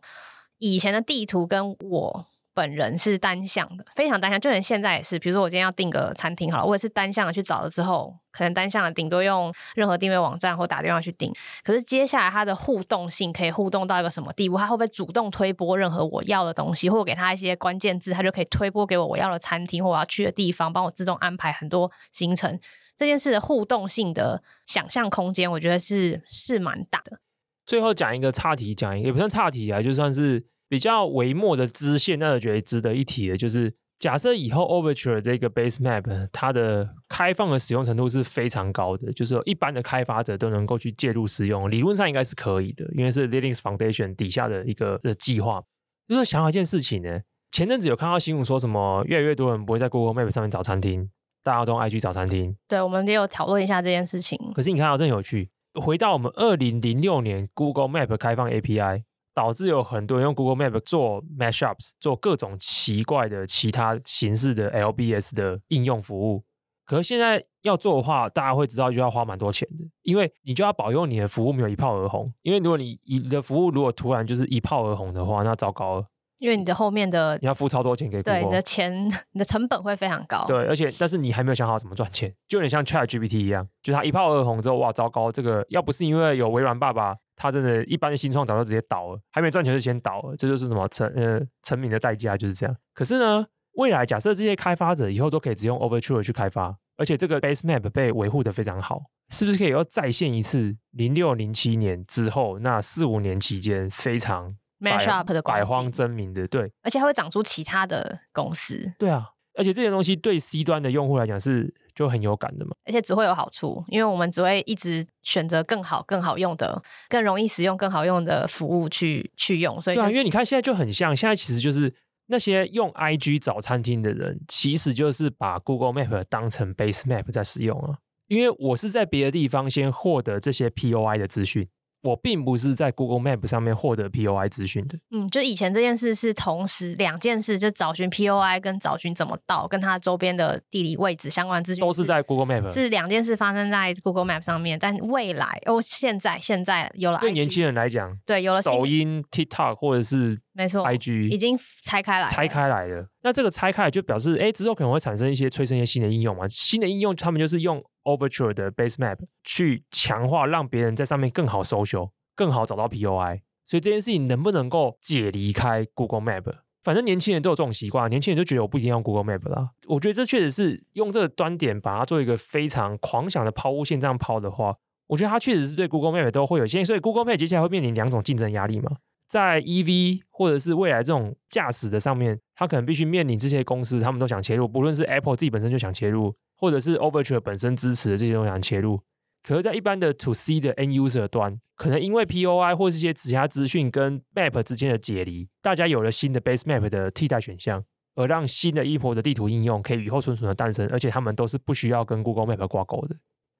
以前的地图跟我本人是单向的，非常单向，就连现在也是。比如说我今天要订个餐厅好了，我也是单向的去找了之后，可能单向的顶多用任何定位网站或打电话去订。可是接下来它的互动性可以互动到一个什么地步？它会不会主动推播任何我要的东西，或给他一些关键字，它就可以推播给我我要的餐厅或我要去的地方，帮我自动安排很多行程。这件事的互动性的想象空间，我觉得是是蛮大的。最后讲一个岔题，讲一个也不算岔题啊，就算是比较微末的支线，那我觉得值得一提的，就是假设以后 Overture 这个 Base Map 它的开放的使用程度是非常高的，就是一般的开发者都能够去介入使用，理论上应该是可以的，因为是 Linux Foundation 底下的一个的计划。就是想好一件事情呢，前阵子有看到新闻说什么，越来越多人不会在 Google Map 上面找餐厅，大家都用 IG 找餐厅。对，我们也有讨论一下这件事情。可是你看到真有趣。回到我们二零零六年，Google Map 开放 API，导致有很多人用 Google Map 做 Mashups，做各种奇怪的其他形式的 LBS 的应用服务。可是现在要做的话，大家会知道就要花蛮多钱的，因为你就要保佑你的服务没有一炮而红。因为如果你你的服务如果突然就是一炮而红的话，那糟糕了。因为你的后面的你要付超多钱给 Google，对，你的钱你的成本会非常高。对，而且但是你还没有想好怎么赚钱，就有点像 ChatGPT 一样，就它一炮而红之后，哇，糟糕，这个要不是因为有微软爸爸，他真的一般的新创早就直接倒了，还没赚钱就先倒了，这就是什么成呃成名的代价就是这样。可是呢，未来假设这些开发者以后都可以只用 Overture 去开发，而且这个 Base Map 被维护的非常好，是不是可以又再现一次零六零七年之后那四五年期间非常。Mashup 的百荒争鸣的，对，而且还会长出其他的公司，对啊，而且这些东西对 C 端的用户来讲是就很有感的嘛，而且只会有好处，因为我们只会一直选择更好、更好用的、更容易使用、更好用的服务去去用，所以对啊，因为你看现在就很像，现在其实就是那些用 IG 找餐厅的人，其实就是把 Google Map 当成 Base Map 在使用啊，因为我是在别的地方先获得这些 POI 的资讯。我并不是在 Google Map 上面获得 POI 资讯的。嗯，就以前这件事是同时两件事，就找寻 POI 跟找寻怎么到，跟它周边的地理位置相关资讯都是在 Google Map，是两件事发生在 Google Map 上面。但未来哦，现在现在有了对年轻人来讲，对有了抖音、TikTok 或者是没错 IG 已经拆开来，拆开来了。那这个拆开来就表示，哎，之后可能会产生一些催生一些新的应用嘛？新的应用他们就是用 Overture 的 Base Map 去强化，让别人在上面更好搜寻。更好找到 POI，所以这件事情能不能够解离开 Google Map？反正年轻人都有这种习惯，年轻人就觉得我不一定要用 Google Map 啦。我觉得这确实是用这个端点把它做一个非常狂想的抛物线，这样抛的话，我觉得它确实是对 Google Map 都会有些。所以 Google Map 接下来会面临两种竞争压力嘛，在 EV 或者是未来这种驾驶的上面，它可能必须面临这些公司，他们都想切入，不论是 Apple 自己本身就想切入，或者是 Overture 本身支持的这些都想切入。可是，在一般的 To C 的 End User 端，可能因为 POI 或是一些其他资讯跟 Map 之间的解离，大家有了新的 Base Map 的替代选项，而让新的 e p o 的地图应用可以雨后春笋的诞生，而且他们都是不需要跟 Google Map 挂钩的。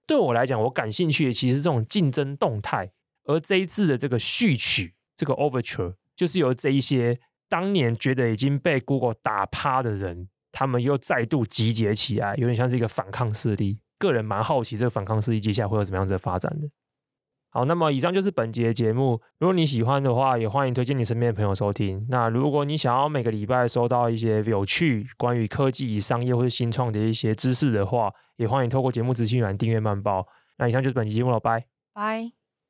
对我来讲，我感兴趣的其实是这种竞争动态，而这一次的这个序曲，这个 Overture，就是由这一些当年觉得已经被 Google 打趴的人，他们又再度集结起来，有点像是一个反抗势力。个人蛮好奇这个反抗势力接下来会有什么样子的发展的。好，那么以上就是本集的节目。如果你喜欢的话，也欢迎推荐你身边的朋友收听。那如果你想要每个礼拜收到一些有趣关于科技、商业或者新创的一些知识的话，也欢迎透过节目资讯栏订阅慢报。那以上就是本集节目了，拜拜。